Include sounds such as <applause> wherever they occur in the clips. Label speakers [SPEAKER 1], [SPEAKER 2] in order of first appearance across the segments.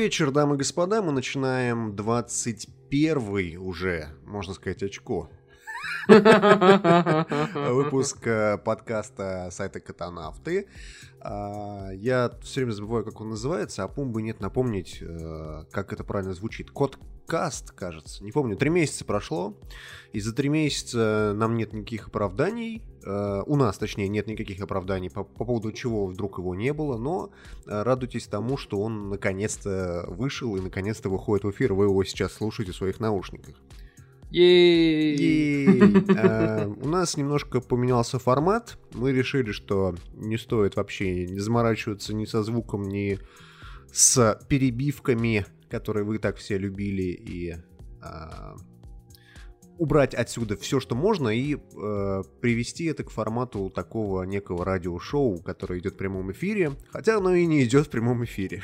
[SPEAKER 1] Вечер, дамы и господа. Мы начинаем 21 уже, можно сказать, очко. <laughs> Выпуск э, подкаста сайта Катанавты. А, я все время забываю, как он называется, а Пумбы нет напомнить, э, как это правильно звучит. Кодкаст, кажется. Не помню, три месяца прошло. И за три месяца нам нет никаких оправданий. Э, у нас, точнее, нет никаких оправданий по, по поводу чего вдруг его не было. Но э, радуйтесь тому, что он наконец-то вышел и наконец-то выходит в эфир. Вы его сейчас слушаете в своих наушниках. Э, у нас немножко поменялся формат. Мы решили, что не стоит вообще не заморачиваться ни со звуком, ни с перебивками, которые вы так все любили, и убрать отсюда все, что можно, и э, привести это к формату такого некого радиошоу, которое идет в прямом эфире, хотя оно и не идет в прямом эфире.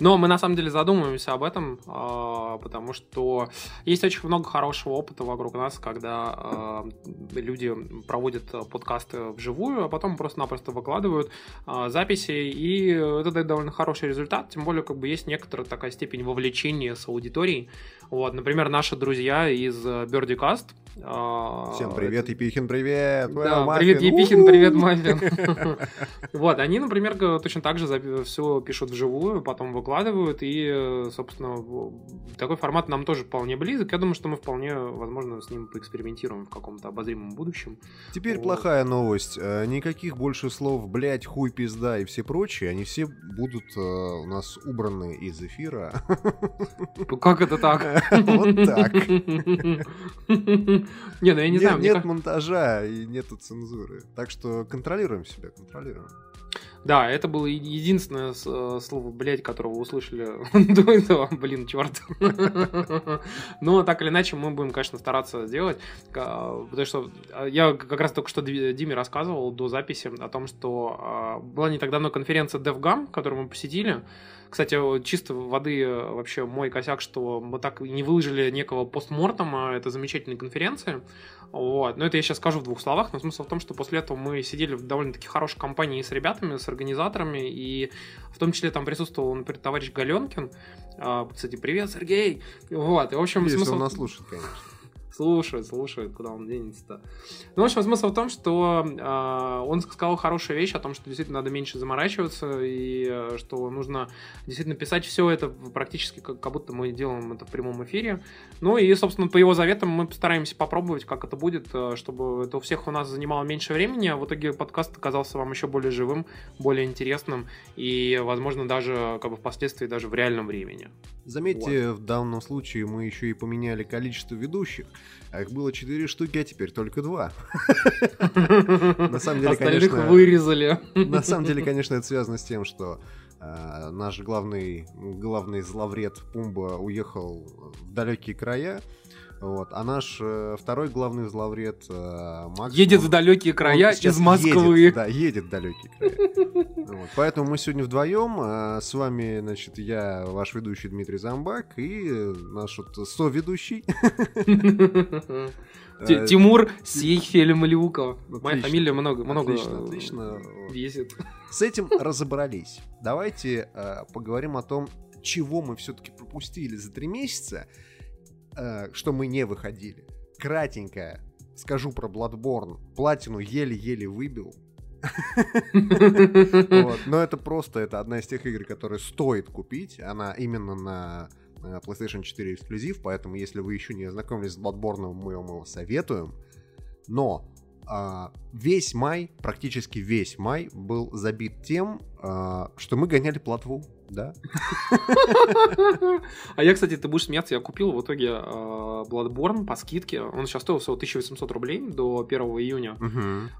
[SPEAKER 2] Но мы на самом деле задумываемся об этом, а, потому что есть очень много хорошего опыта вокруг нас, когда а, люди проводят подкасты вживую, а потом просто-напросто выкладывают а, записи, и это дает довольно хороший результат, тем более как бы есть некоторая такая степень вовлечения с аудиторией. Вот, например, наши друзья из Birdie Cast.
[SPEAKER 1] А, Всем привет, это... Епихин, привет!
[SPEAKER 2] Да, well, привет, Епихин, привет, Маффин. <laughs> Вот, они, например, точно так же все пишут вживую, потом выкладывают, и, собственно, такой формат нам тоже вполне близок. Я думаю, что мы вполне, возможно, с ним поэкспериментируем в каком-то обозримом будущем.
[SPEAKER 1] Теперь плохая новость. Э, никаких больше слов «блять», «хуй», «пизда» и все прочие, они все будут э, у нас убраны из эфира.
[SPEAKER 2] Как это так? <laughs> <laughs>
[SPEAKER 1] Вот так. <laughs>
[SPEAKER 2] Не, ну я не знаю.
[SPEAKER 1] Нет монтажа и нету цензуры. Так что контролируем себя, контролируем.
[SPEAKER 2] Да, это было единственное э, слово, блядь, которого услышали <laughs> до этого. Блин, черт. Но так или иначе мы будем, конечно, стараться сделать. Потому что а, я как раз только что Диме рассказывал до записи о том, что а, была не так давно конференция DevGam, которую мы посетили. Кстати, чисто воды э, вообще мой косяк, что мы так и не выложили некого постмортома это замечательной конференции. Вот. Но это я сейчас скажу в двух словах, но смысл в том, что после этого мы сидели в довольно-таки хорошей компании с ребятами, с организаторами, и в том числе там присутствовал, например, товарищ Галенкин. А, кстати, привет, Сергей! Вот, и в общем...
[SPEAKER 1] Если смысл... он нас слушает, конечно
[SPEAKER 2] слушает, слушает, куда он денется-то. Ну, в общем, смысл в том, что э, он сказал хорошую вещь о том, что действительно надо меньше заморачиваться, и э, что нужно действительно писать все это практически как, как будто мы делаем это в прямом эфире. Ну и, собственно, по его заветам мы постараемся попробовать, как это будет, э, чтобы это у всех у нас занимало меньше времени, а в итоге подкаст оказался вам еще более живым, более интересным и, возможно, даже как бы впоследствии даже в реальном времени.
[SPEAKER 1] Заметьте, вот. в данном случае мы еще и поменяли количество ведущих. А их было 4 штуки, а теперь только 2. <laughs>
[SPEAKER 2] На самом деле, конечно... вырезали.
[SPEAKER 1] На самом деле, конечно, это связано с тем, что э, наш главный, главный зловред Пумба уехал в далекие края, вот. А наш э, второй главный зловред э, Макс...
[SPEAKER 2] Едет в далекие края из Москвы.
[SPEAKER 1] Едет, да, едет в далекие края. <laughs> Вот. Поэтому мы сегодня вдвоем. А с вами, значит, я, ваш ведущий Дмитрий Замбак и наш вот соведущий. <laughs>
[SPEAKER 2] Э, Тимур Сейхельмлюков. Моя фамилия много, много
[SPEAKER 1] отлично, отлично.
[SPEAKER 2] весит.
[SPEAKER 1] С этим разобрались. Давайте э, поговорим о том, чего мы все-таки пропустили за три месяца, э, что мы не выходили. Кратенько скажу про Bloodborne. Платину еле-еле выбил. Но это просто, это одна из тех игр, которые стоит купить. Она именно на PlayStation 4 эксклюзив, поэтому если вы еще не ознакомились с Bloodborne, мы вам его советуем. Но а, весь май, практически весь май был забит тем, а, что мы гоняли платву, да.
[SPEAKER 2] А я, кстати, ты будешь смеяться, я купил в итоге а, Bloodborne по скидке. Он сейчас стоил всего 1800 рублей до 1 июня.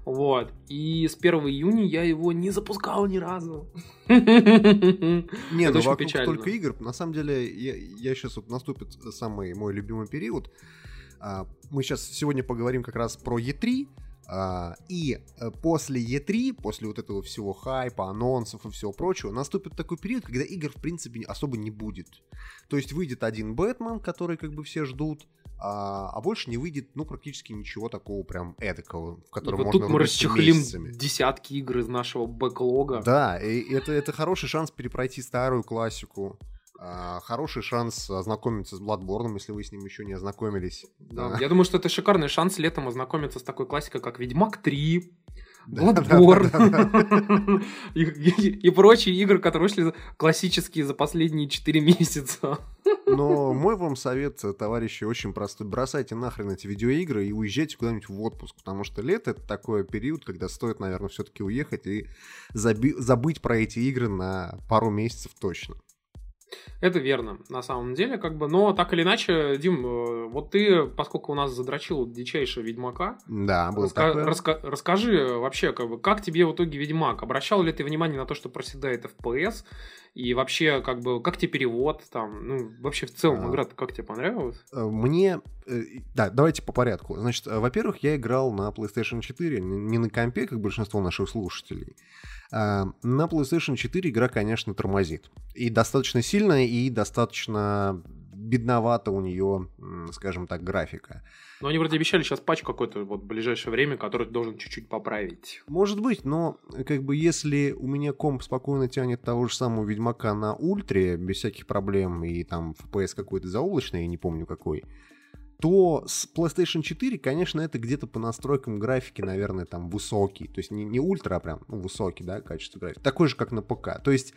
[SPEAKER 2] Вот. И с 1 июня я его не запускал ни разу.
[SPEAKER 1] Не, ну вокруг только игр. На самом деле, я сейчас вот наступит самый мой любимый период. Мы сейчас сегодня поговорим как раз про E3, а, и э, после E3, после вот этого всего хайпа, анонсов и всего прочего, наступит такой период, когда игр, в принципе, особо не будет. То есть выйдет один Бэтмен, который как бы все ждут, а, а больше не выйдет, ну, практически ничего такого прям эдакого, в котором
[SPEAKER 2] вот
[SPEAKER 1] можно
[SPEAKER 2] тут мы расчехлим
[SPEAKER 1] месяцами.
[SPEAKER 2] десятки игр из нашего бэклога.
[SPEAKER 1] Да, и это, это хороший шанс перепройти старую классику. А, хороший шанс ознакомиться с Bloodborne, если вы с ним еще не ознакомились.
[SPEAKER 2] Да,
[SPEAKER 1] Да.
[SPEAKER 2] Я думаю, что это шикарный шанс летом ознакомиться с такой классикой, как Ведьмак 3,
[SPEAKER 1] Да,
[SPEAKER 2] Bloodborne <laughs> и, и- и прочие игры, которые вышли классические за последние 4 месяца.
[SPEAKER 1] Но мой вам совет, товарищи, очень простой. Бросайте нахрен эти видеоигры и уезжайте куда-нибудь в отпуск, потому что лето — это такой период, когда стоит, наверное, все-таки уехать и заби- забыть про эти игры на пару месяцев точно.
[SPEAKER 2] Это верно, на самом деле, как бы, но так или иначе, Дим, э, вот ты, поскольку у нас задрочил дичайшего Ведьмака,
[SPEAKER 1] Да, было
[SPEAKER 2] раска-
[SPEAKER 1] такое.
[SPEAKER 2] раска- расскажи вообще, как, бы, как тебе в итоге Ведьмак? Обращал ли ты внимание на то, что проседает FPS? И вообще, как бы, как тебе перевод там? Ну, вообще, в целом,
[SPEAKER 1] А.
[SPEAKER 2] игра-то как тебе понравилась?
[SPEAKER 1] Э, Мне... э, Да, давайте по порядку. Значит, во-первых, я играл на PlayStation 4, н- не на компе, как большинство наших слушателей. А, На PlayStation 4 игра, конечно, тормозит. И достаточно сильно, и достаточно бедновато у нее, скажем так, графика.
[SPEAKER 2] Но они вроде обещали сейчас патч какой-то вот в ближайшее время, который должен чуть-чуть поправить.
[SPEAKER 1] Может быть, но как бы если у меня комп спокойно тянет того же самого Ведьмака на ультре, без всяких проблем, и там FPS какой-то заоблачный, я не помню какой, то с PlayStation 4, конечно, это где-то по настройкам графики, наверное, там высокий. То есть не, не ультра, а прям ну, высокий, да, качество графики. Такой же, как на ПК. То есть,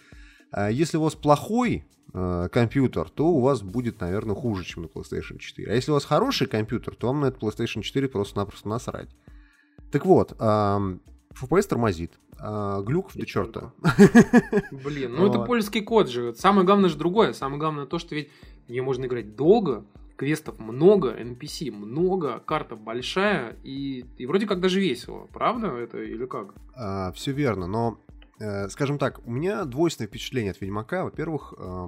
[SPEAKER 1] э, если у вас плохой э, компьютер, то у вас будет, наверное, хуже, чем на PlayStation 4. А если у вас хороший компьютер, то вам на этот PlayStation 4 просто-напросто насрать. Так вот, эм, FPS тормозит. а, глюков до черта. <laughs>
[SPEAKER 2] Блин, ну это польский код же. Самое главное же другое. Самое главное то, что ведь в нее можно играть долго, квестов много, NPC много, карта большая, и, и вроде как даже весело. Правда это или как?
[SPEAKER 1] все верно, но, э, скажем так, у меня двойственное впечатление от Ведьмака. Во-первых, э,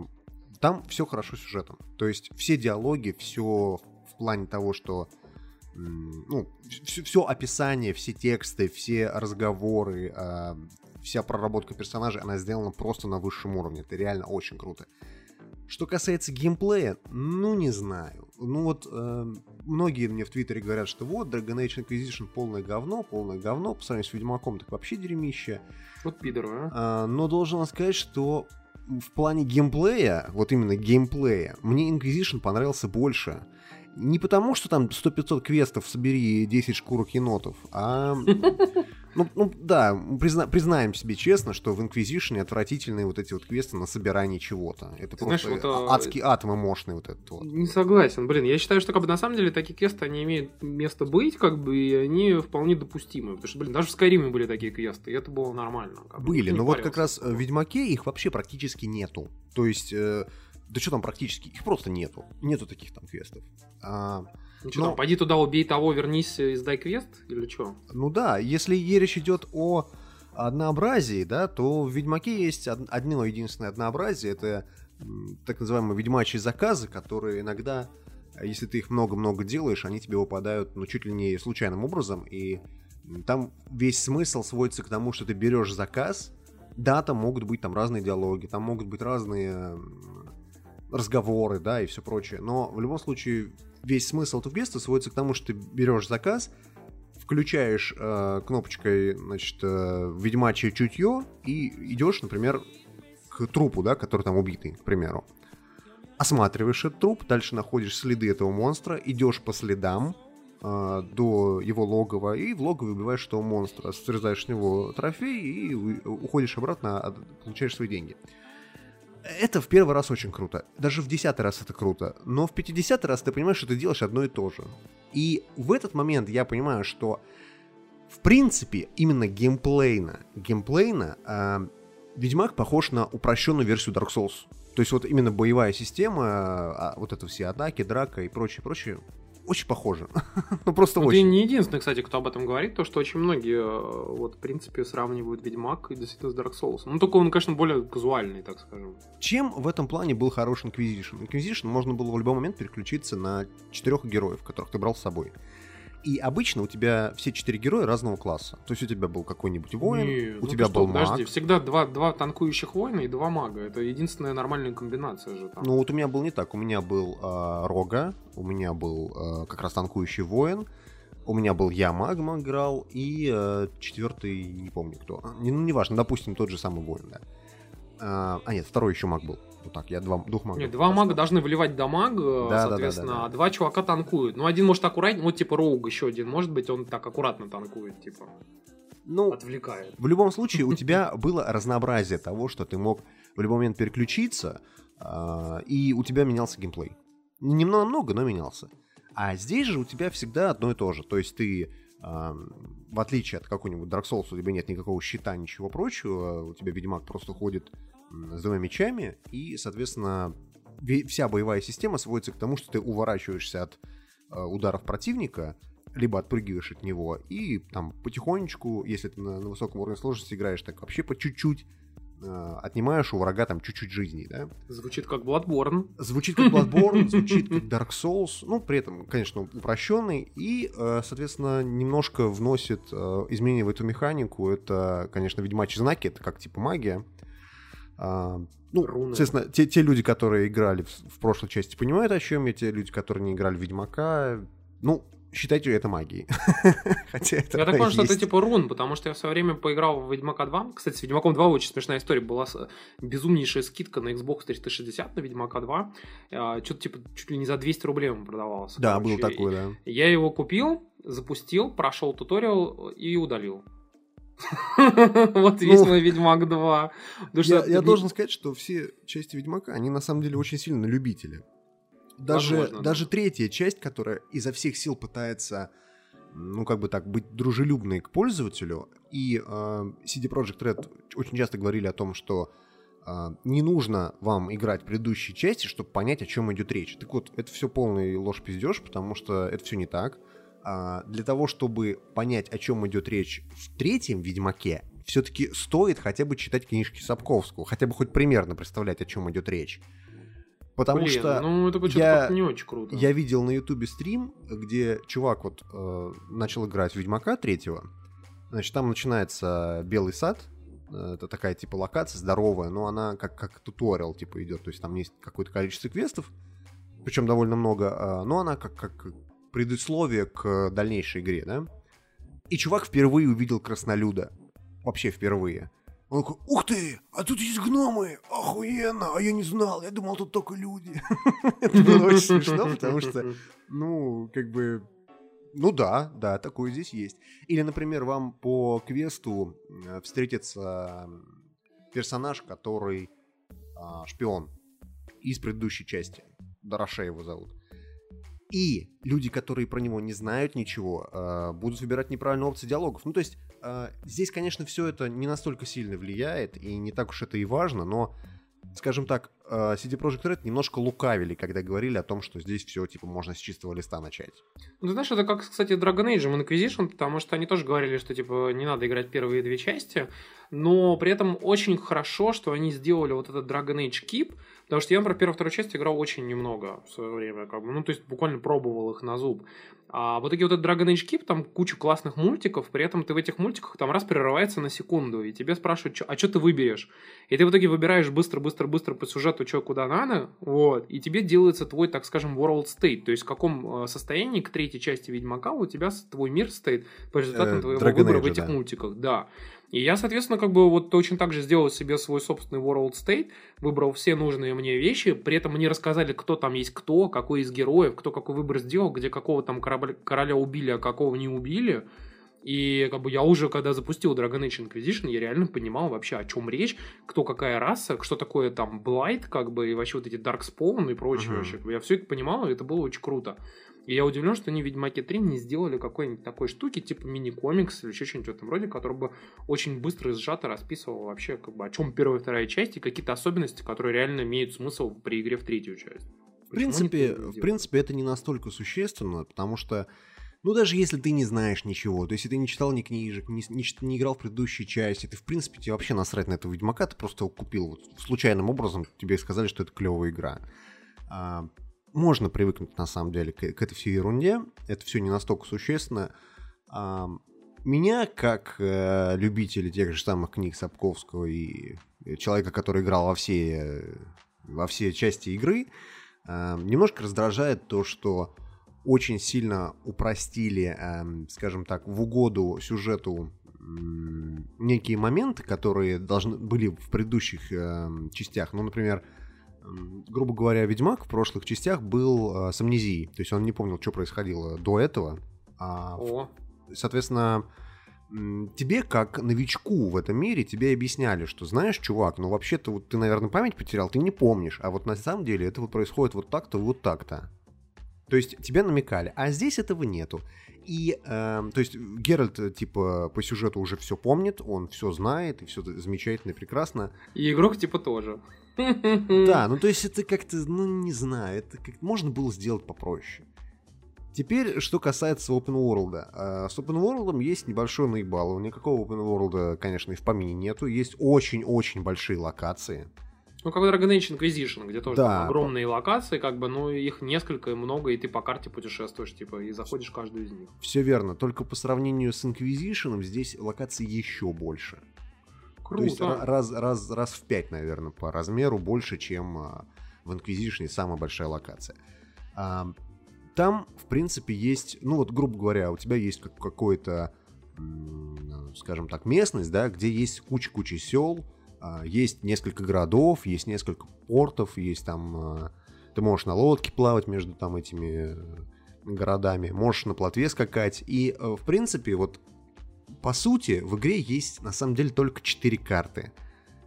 [SPEAKER 1] там все хорошо сюжетом. То есть все диалоги, все в плане того, что ну, все, описание, все тексты, все разговоры, э, вся проработка персонажей, она сделана просто на высшем уровне. Это реально очень круто. Что касается геймплея, ну не знаю. Ну вот э, многие мне в Твиттере говорят, что вот Dragon Age Inquisition полное говно, полное говно, по сравнению с Ведьмаком так вообще дерьмище.
[SPEAKER 2] Вот пидоры, а?
[SPEAKER 1] А, но должен вам сказать, что в плане геймплея, вот именно геймплея, мне Inquisition понравился больше. Не потому, что там 100-500 квестов, собери 10 шкурок енотов, а... <laughs> Ну, ну да, призна- признаем себе честно, что в Inquisition отвратительные вот эти вот квесты на собирание чего-то. Это
[SPEAKER 2] Ты
[SPEAKER 1] просто
[SPEAKER 2] знаешь, вот,
[SPEAKER 1] а-
[SPEAKER 2] а,
[SPEAKER 1] адский ад мощный вот этот вот.
[SPEAKER 2] Не согласен, блин. Я считаю, что как бы на самом деле такие квесты, они имеют место быть, как бы, и они вполне допустимы. Потому что, блин, даже в Скайриме были такие квесты, и это было нормально. как бы.
[SPEAKER 1] Были, но вот как раз в Ведьмаке их вообще практически нету. То есть, э, да что там практически, их просто нету. Нету таких там квестов. А,
[SPEAKER 2] Ну что там, пойди туда, убей того, вернись и сдай квест, или что?
[SPEAKER 1] ну да, если речь идет о однообразии, да, то в Ведьмаке есть од- одно единственное однообразие, это так называемые ведьмачьи заказы, которые иногда, э, если ты их много-много делаешь, они тебе выпадают, ну, чуть ли не случайным образом, и там весь смысл сводится к тому, что ты берешь заказ, да, там могут быть там разные диалоги, там могут быть разные разговоры, да, и все прочее, но в любом случае весь смысл этого квеста сводится к тому, что ты берешь заказ, включаешь э, кнопочкой, значит, э, ведьмачье чутье и идешь, например, к трупу, да, который там убитый, к примеру. Осматриваешь этот труп, дальше находишь следы этого монстра, идешь по следам э, до его логова, и в логове убиваешь этого монстра, срезаешь с него трофей и уходишь обратно, а получаешь свои деньги. Это в первый раз очень круто. Даже в десятый раз это круто. Но в пятидесятый раз ты понимаешь, что ты делаешь одно и то же. И в этот момент я понимаю, что в принципе именно геймплейно, геймплейно а, Ведьмак похож на упрощенную версию Dark Souls. То есть вот именно боевая система, а, вот это все атаки, драка и прочее, прочее, очень похоже. <laughs> ну просто
[SPEAKER 2] Ну, ты
[SPEAKER 1] очень.
[SPEAKER 2] не единственный, кстати, кто об этом говорит, то, что очень многие, э, вот, в принципе, сравнивают Ведьмак и действительно с Dark Souls. Ну, только он, конечно, более казуальный, так скажем.
[SPEAKER 1] Чем в этом плане был хорош Inquisition? Inquisition можно было в любой момент переключиться на четырех героев, которых ты брал с собой. И обычно у тебя все четыре героя разного класса. То есть у тебя был какой-нибудь воин,
[SPEAKER 2] Не,
[SPEAKER 1] у
[SPEAKER 2] ну
[SPEAKER 1] тебя
[SPEAKER 2] что,
[SPEAKER 1] был маг.
[SPEAKER 2] Подожди, всегда два, два танкующих воина и два мага. Это единственная нормальная комбинация же там.
[SPEAKER 1] Ну вот у меня был не так. У меня был э, Рога, у меня был э, как раз танкующий воин, у меня был я магом играл, и э, четвертый, не помню кто. Не, ну, неважно, допустим, тот же самый воин, да. А, а нет, второй еще маг был. Вот так, я два, двух магов.
[SPEAKER 2] Нет, два мага должны выливать дамаг,
[SPEAKER 1] Да, да,
[SPEAKER 2] соответственно,
[SPEAKER 1] да, да, да.
[SPEAKER 2] а два чувака танкуют. Ну, один может аккуратнее, вот типа Роуг еще один, может быть, он так аккуратно танкует, типа,
[SPEAKER 1] Ну,
[SPEAKER 2] отвлекает.
[SPEAKER 1] в любом случае, у <laughs> тебя было разнообразие того, что ты мог в любой момент переключиться, а, и у тебя менялся геймплей. Немного много, но менялся. А здесь же у тебя всегда одно и то же. То есть ты, а, в отличие от какой-нибудь Dark Souls, у тебя нет никакого щита, ничего прочего, у тебя Ведьмак просто ходит с двумя мечами, и, соответственно, ве- вся боевая система сводится к тому, что ты уворачиваешься от а, ударов противника, либо отпрыгиваешь от него, и там потихонечку, если ты на, на высоком уровне сложности играешь, так вообще по чуть-чуть э, отнимаешь у врага там чуть-чуть жизней, да?
[SPEAKER 2] Звучит как Bloodborne.
[SPEAKER 1] Звучит как Bloodborne, звучит как <laughs> Dark Souls, ну, при этом, конечно, упрощенный, и, э, соответственно, немножко вносит э, изменения в эту механику. Это, конечно, ведьмачьи знаки, это как типа магия. А, ну,
[SPEAKER 2] Руны.
[SPEAKER 1] естественно, те, те люди, которые играли в, в прошлой части, понимают, о чем я. Те люди, которые не играли в Ведьмака, ну, считайте это магией. <laughs> Хотя это
[SPEAKER 2] Я так понял, что это типа рун, потому что я в свое время поиграл в Ведьмака 2. Кстати, с Ведьмаком 2 очень смешная история. Была с- безумнейшая скидка на Xbox 360 на Ведьмака 2. Что-то типа чуть ли не за 200 рублей он продавался.
[SPEAKER 1] Да,
[SPEAKER 2] короче.
[SPEAKER 1] был такой, да.
[SPEAKER 2] Я его купил, запустил, прошел туториал и удалил. <laughs> Вот весь мой Ведьмак 2. Потому что
[SPEAKER 1] Я, должен сказать, что все части Ведьмака, они на самом деле очень сильно на любителя. Даже, даже третья часть, которая изо всех сил пытается, ну, как бы так, быть дружелюбной к пользователю, и э, CD Projekt Red очень часто говорили о том, что э, не нужно вам играть предыдущие части, чтобы понять, о чем идет речь. Так вот, это все полный ложь-пиздеж, потому что это все не так. А, для того, чтобы понять, о чем идет речь в третьем Ведьмаке, все-таки стоит хотя бы читать книжки Сапковского, хотя бы хоть примерно представлять, о чем идет речь. Потому
[SPEAKER 2] Блин,
[SPEAKER 1] что
[SPEAKER 2] ну это
[SPEAKER 1] я-
[SPEAKER 2] не очень круто.
[SPEAKER 1] я видел на Ютубе стрим, где чувак вот э, начал играть в Ведьмака третьего. Значит, там начинается Белый сад. Это такая типа локация здоровая, но она как, как туториал типа идет. То есть там есть какое-то количество квестов, причем довольно много, э, но она как, как предусловие к дальнейшей игре, да? И чувак впервые увидел краснолюда. Вообще впервые. Он такой, ух ты, а тут есть гномы, охуенно, а я не знал, я думал, тут только люди. <laughs> Это было очень смешно, потому что ну, как бы... Ну да, да, такое здесь есть. Или, например, вам по квесту э, встретится персонаж, который а, шпион из предыдущей части. Дараша его зовут. И люди, которые про него не знают ничего, э, будут выбирать неправильные опции диалогов. Ну, то есть, э, здесь, конечно, все это не настолько сильно влияет, и не так уж это и важно, но, скажем так, э, CD Projekt Red немножко лукавили, когда говорили о том, что здесь все, типа, можно с чистого листа начать.
[SPEAKER 2] Ну, ты знаешь, это как, кстати, Dragon Age Inquisition, потому что они тоже говорили, что, типа, не надо играть первые две части, но при этом очень хорошо, что они сделали вот этот Dragon Age Keep, потому что я, например, первую вторую часть играл очень немного в свое время, как бы, ну, то есть буквально пробовал их на зуб. А вот такие вот этот Dragon Age Keep, там куча классных мультиков, при этом ты в этих мультиках там раз прерывается на секунду, и тебе спрашивают, «Чё- а что ты выберешь? И ты в итоге выбираешь быстро-быстро-быстро по сюжету, что куда надо, вот, и тебе делается твой, так скажем, world state, то есть в каком э, состоянии к третьей части Ведьмака у тебя твой мир стоит по результатам
[SPEAKER 1] Э,
[SPEAKER 2] твоего
[SPEAKER 1] Dragon
[SPEAKER 2] выбора в этих
[SPEAKER 1] да.
[SPEAKER 2] мультиках, да. И я, соответственно, как бы вот точно так же сделал себе свой собственный world state, выбрал все нужные мне вещи, при этом мне рассказали, кто там есть кто, какой из героев, кто какой выбор сделал, где какого там корабля- короля убили, а какого не убили. И как бы я уже, когда запустил Dragon Age Inquisition, я реально понимал вообще, о чем речь, кто какая раса, что такое там Blight, как бы, и вообще вот эти Darkspawn и прочее
[SPEAKER 1] Мгм.
[SPEAKER 2] вообще. Я все это понимал, и это было очень круто. И я удивлен, что они в Ведьмаке 3 не сделали какой-нибудь такой штуки, типа мини-комикс или еще что-нибудь в этом роде, который бы очень быстро и сжато расписывал вообще, как бы, о чем первая и вторая часть, и какие-то особенности, которые реально имеют смысл при игре в третью часть.
[SPEAKER 1] В принципе, в принципе, это не настолько существенно, потому что, ну, даже если ты не знаешь ничего, то есть если ты не читал ни книжек, не, не не играл в предыдущие части, ты, в принципе, тебе вообще насрать на этого Ведьмака, ты просто его купил вот случайным образом, тебе сказали, что это клевая игра. А, можно привыкнуть на самом деле к, к этой всей ерунде. Это все не настолько существенно. А, меня, как э, любителя тех же самых книг Сапковского и человека, который играл во все, во все части игры, э, немножко раздражает то, что очень сильно упростили, э, скажем так, в угоду сюжету некие моменты, которые должны были в предыдущих э, частях. Ну, например, э, грубо говоря, Ведьмак в прошлых частях был э, с амнезией. То есть он не помнил, что происходило до этого. А, О. Соответственно, тебе, как новичку в этом мире, тебе объясняли, что знаешь, чувак, ну вообще-то вот ты, наверное, память потерял, ты не помнишь, а вот на самом деле это вот происходит вот так-то, вот так-то. То есть тебе намекали, а здесь этого нету. И, э, то есть Геральт, э, типа, по сюжету уже все помнит, он все знает, и все замечательно и прекрасно.
[SPEAKER 2] И игрок, типа, тоже.
[SPEAKER 1] Да, <laughs> ну то есть это как-то, ну не знаю, это как можно было сделать попроще. Теперь, что касается Open World. А, с Open World есть небольшой наебал. Никакого Open World, конечно, и в помине нету. Есть очень-очень большие локации.
[SPEAKER 2] Ну, как Dragon Age Inquisition, где тоже да. огромные локации, как бы, ну, их несколько и много, и ты по карте путешествуешь, типа, и заходишь в каждую из них.
[SPEAKER 1] Все верно, только по сравнению с Inquisition здесь локаций еще больше. Круто. То есть раз, раз, раз в пять, наверное, по размеру больше, чем а, в Inquisition самая большая локация. Там, в принципе, есть, ну вот, грубо говоря, у тебя есть какой-то, скажем так, местность, да, где есть куча-куча сел, а, есть несколько городов, есть несколько портов, есть там... А, ты можешь на лодке плавать между там этими э, городами, можешь на плотве скакать. И, э, в принципе, вот по сути, в игре есть на самом деле только 4 карты.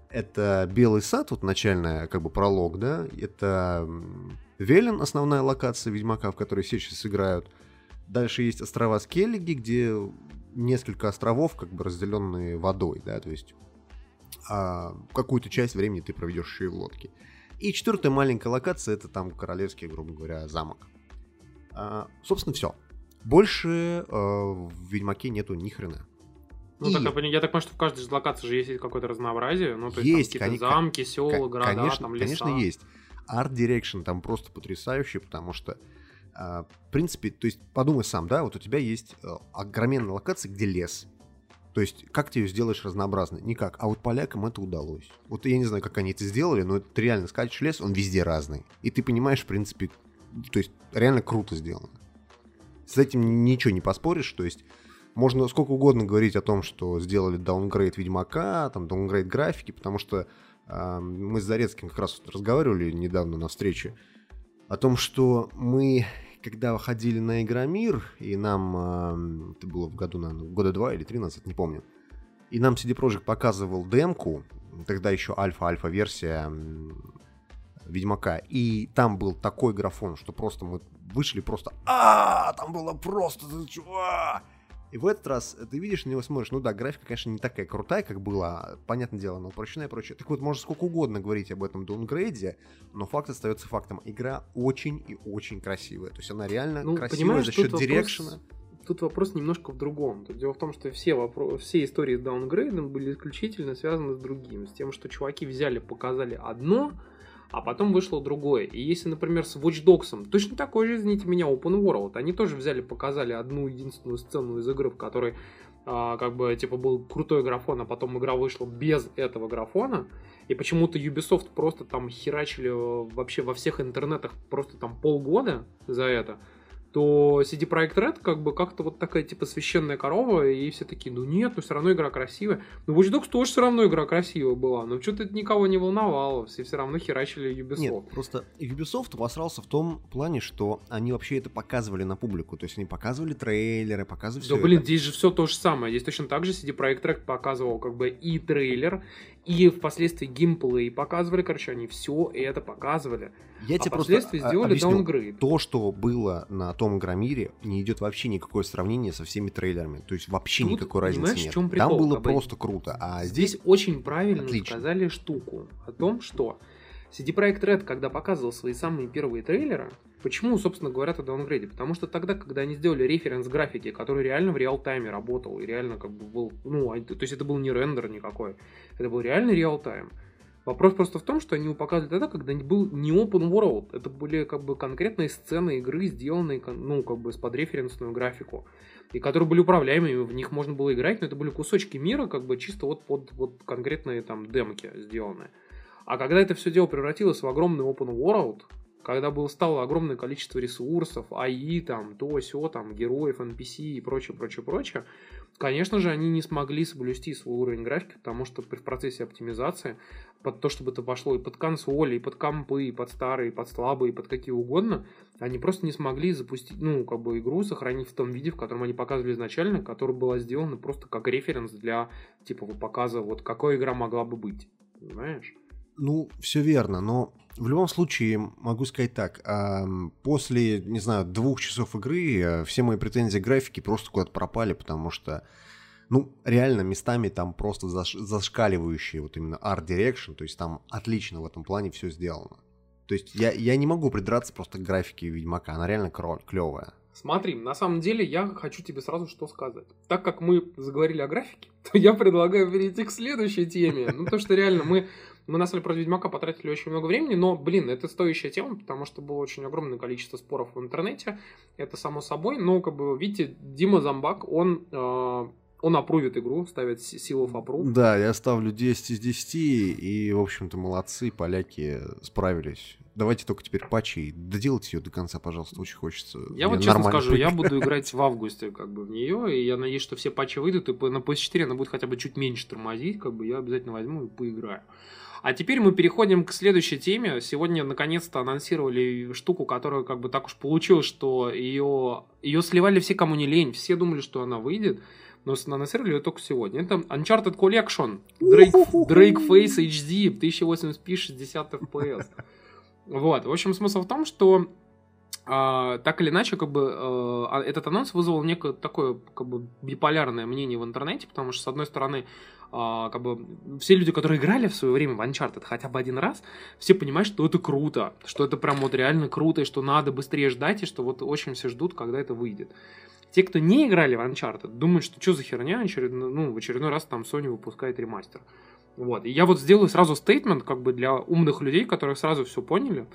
[SPEAKER 1] Это Белый сад, вот начальная, как бы пролог, да, это Велен, основная локация Ведьмака, в которой все сейчас играют. Дальше есть острова Скеллиги, где несколько островов, как бы разделенные водой, да, то есть а какую-то часть времени ты проведешь еще и в лодке. И четвертая маленькая локация это там королевский, грубо говоря, замок. А, собственно, все. Больше а, в Ведьмаке нету ни хрена.
[SPEAKER 2] Ну, и... так, я, я так понимаю, что в каждой из локаций же есть какое-то разнообразие. Ну, то есть, есть там какие-то замки, села, города,
[SPEAKER 1] конечно,
[SPEAKER 2] там леса.
[SPEAKER 1] Конечно, есть. Art Direction там просто потрясающий, потому что Uh, в принципе, то есть подумай сам, да, вот у тебя есть uh, огроменная локация, где лес. То есть, как ты ее сделаешь разнообразной? Никак. А вот полякам это удалось. Вот я не знаю, как они это сделали, но это реально скачешь лес, он везде разный. И ты понимаешь, в принципе, то есть реально круто сделано. С этим ничего не поспоришь, то есть можно сколько угодно говорить о том, что сделали даунгрейд Ведьмака, там даунгрейд графики, потому что э, мы с Зарецким как раз вот разговаривали недавно на встрече о том, что мы когда ходили на Игромир, и нам, это было в году, наверное, года два или три назад, не помню, и нам CD Projekt показывал демку, тогда еще альфа-альфа версия Ведьмака, и там был такой графон, что просто мы вышли просто, а там было просто, и в этот раз ты видишь на него, смотришь, ну да, графика, конечно, не такая крутая, как была, понятное дело, но упрощенная и прочее. Так вот, можно сколько угодно говорить об этом даунгрейде, но факт остается фактом. Игра очень и очень красивая. То есть она реально ну, красивая за счет дирекшена.
[SPEAKER 2] Тут вопрос немножко в другом. Тут дело в том, что все, вопро... все истории с даунгрейдом были исключительно связаны с другим. С тем, что чуваки взяли, показали одно, а потом вышло другое. И если, например, с Watch Dogs, точно такой же, извините меня, Open World, они тоже взяли, показали одну единственную сцену из игры, в которой а, как бы, типа, был крутой графон, а потом игра вышла без этого графона, и почему-то Ubisoft просто там херачили вообще во всех интернетах просто там полгода за это, то CD Projekt Red как бы как-то вот такая типа священная корова, и все такие, ну нет, ну все равно игра красивая. Ну Watch Dogs тоже все равно игра красивая была, но что-то это никого не волновало, все все равно херачили Ubisoft.
[SPEAKER 1] Нет, просто Ubisoft обосрался в том плане, что они вообще это показывали на публику, то есть они показывали трейлеры, показывали
[SPEAKER 2] Да блин, это. здесь же все то же самое, здесь точно так же CD Projekt Red показывал как бы и трейлер, и впоследствии геймплей показывали, короче, они все это показывали.
[SPEAKER 1] Я а тебе впоследствии просто сделали объясню. даунгрейд. То, что было на том Игромире, не идет вообще никакое сравнение со всеми трейлерами. То есть вообще Тут, никакой разницы нет. чем прикол, Там было Кабай? просто круто. А здесь,
[SPEAKER 2] здесь очень правильно Отлично. сказали штуку о том, что CD Projekt Red, когда показывал свои самые первые трейлеры, почему, собственно, говорят о даунгрейде? Потому что тогда, когда они сделали референс графики, который реально в реал-тайме работал, и реально как бы был, ну, а, то есть это был не рендер никакой, это был реальный реал-тайм, Вопрос просто в том, что они его показывали тогда, когда был не open world. Это были как бы конкретные сцены игры, сделанные, ну, как бы с подреференсную графику. И которые были управляемыми, в них можно было играть, но это были кусочки мира, как бы чисто вот под вот конкретные там демки сделанные. А когда это все дело превратилось в огромный open world, когда было стало огромное количество ресурсов, АИ, там, то, все, там, героев, NPC и прочее, прочее, прочее, конечно же, они не смогли соблюсти свой уровень графики, потому что в процессе оптимизации, под то, чтобы это пошло и под консоли, и под компы, и под старые, и под слабые, и под какие угодно, они просто не смогли запустить, ну, как бы игру сохранить в том виде, в котором они показывали изначально, которая была сделана просто как референс для, типа, показа, вот какой игра могла бы быть, понимаешь?
[SPEAKER 1] Ну, все верно, но в любом случае могу сказать так. После, не знаю, двух часов игры э, все мои претензии к графике просто куда-то пропали, потому что, ну, реально местами там просто заш- вот именно art direction, то есть там отлично в этом плане все сделано. То есть я, я не могу придраться просто к графике Ведьмака, она реально клевая.
[SPEAKER 2] Смотри, на самом деле я хочу тебе сразу что сказать. Так как мы заговорили о графике, <laughs> то я предлагаю перейти к следующей теме. Ну, то, что реально мы мы на самом деле про Ведьмака потратили очень много времени, но, блин, это стоящая тема, потому что было очень огромное количество споров в интернете, это само собой, но, как бы, видите, Дима Замбак, он э, он опрувит игру, ставит силу в опрув.
[SPEAKER 1] Да, я ставлю 10 из 10, и, в общем-то, молодцы, поляки справились. Давайте только теперь патчи, доделайте ее до конца, пожалуйста, очень хочется.
[SPEAKER 2] Я вот честно скажу, я буду играть в августе как бы в нее, и я надеюсь, что все патчи выйдут, и на PS4 она будет хотя бы чуть меньше тормозить, как бы я обязательно возьму и поиграю. А теперь мы переходим к следующей теме. Сегодня наконец-то анонсировали штуку, которая как бы так уж получилось, что ее, ее сливали все, кому не лень. Все думали, что она выйдет. Но анонсировали ее только сегодня. Это Uncharted Collection. Drake, Drake Face HD 1080p 60 FPS. Вот. В общем, смысл в том, что а, так или иначе, как бы а, этот анонс вызвал некое такое как бы биполярное мнение в интернете, потому что, с одной стороны, а, как бы все люди, которые играли в свое время в Uncharted хотя бы один раз, все понимают, что это круто, что это прям вот реально круто, и что надо быстрее ждать, и что вот очень все ждут, когда это выйдет. Те, кто не играли в Uncharted, думают, что что за херня, очередной, ну, в очередной раз там Sony выпускает ремастер. Вот. И я вот сделаю сразу стейтмент, как бы для умных людей, которые сразу все поняли.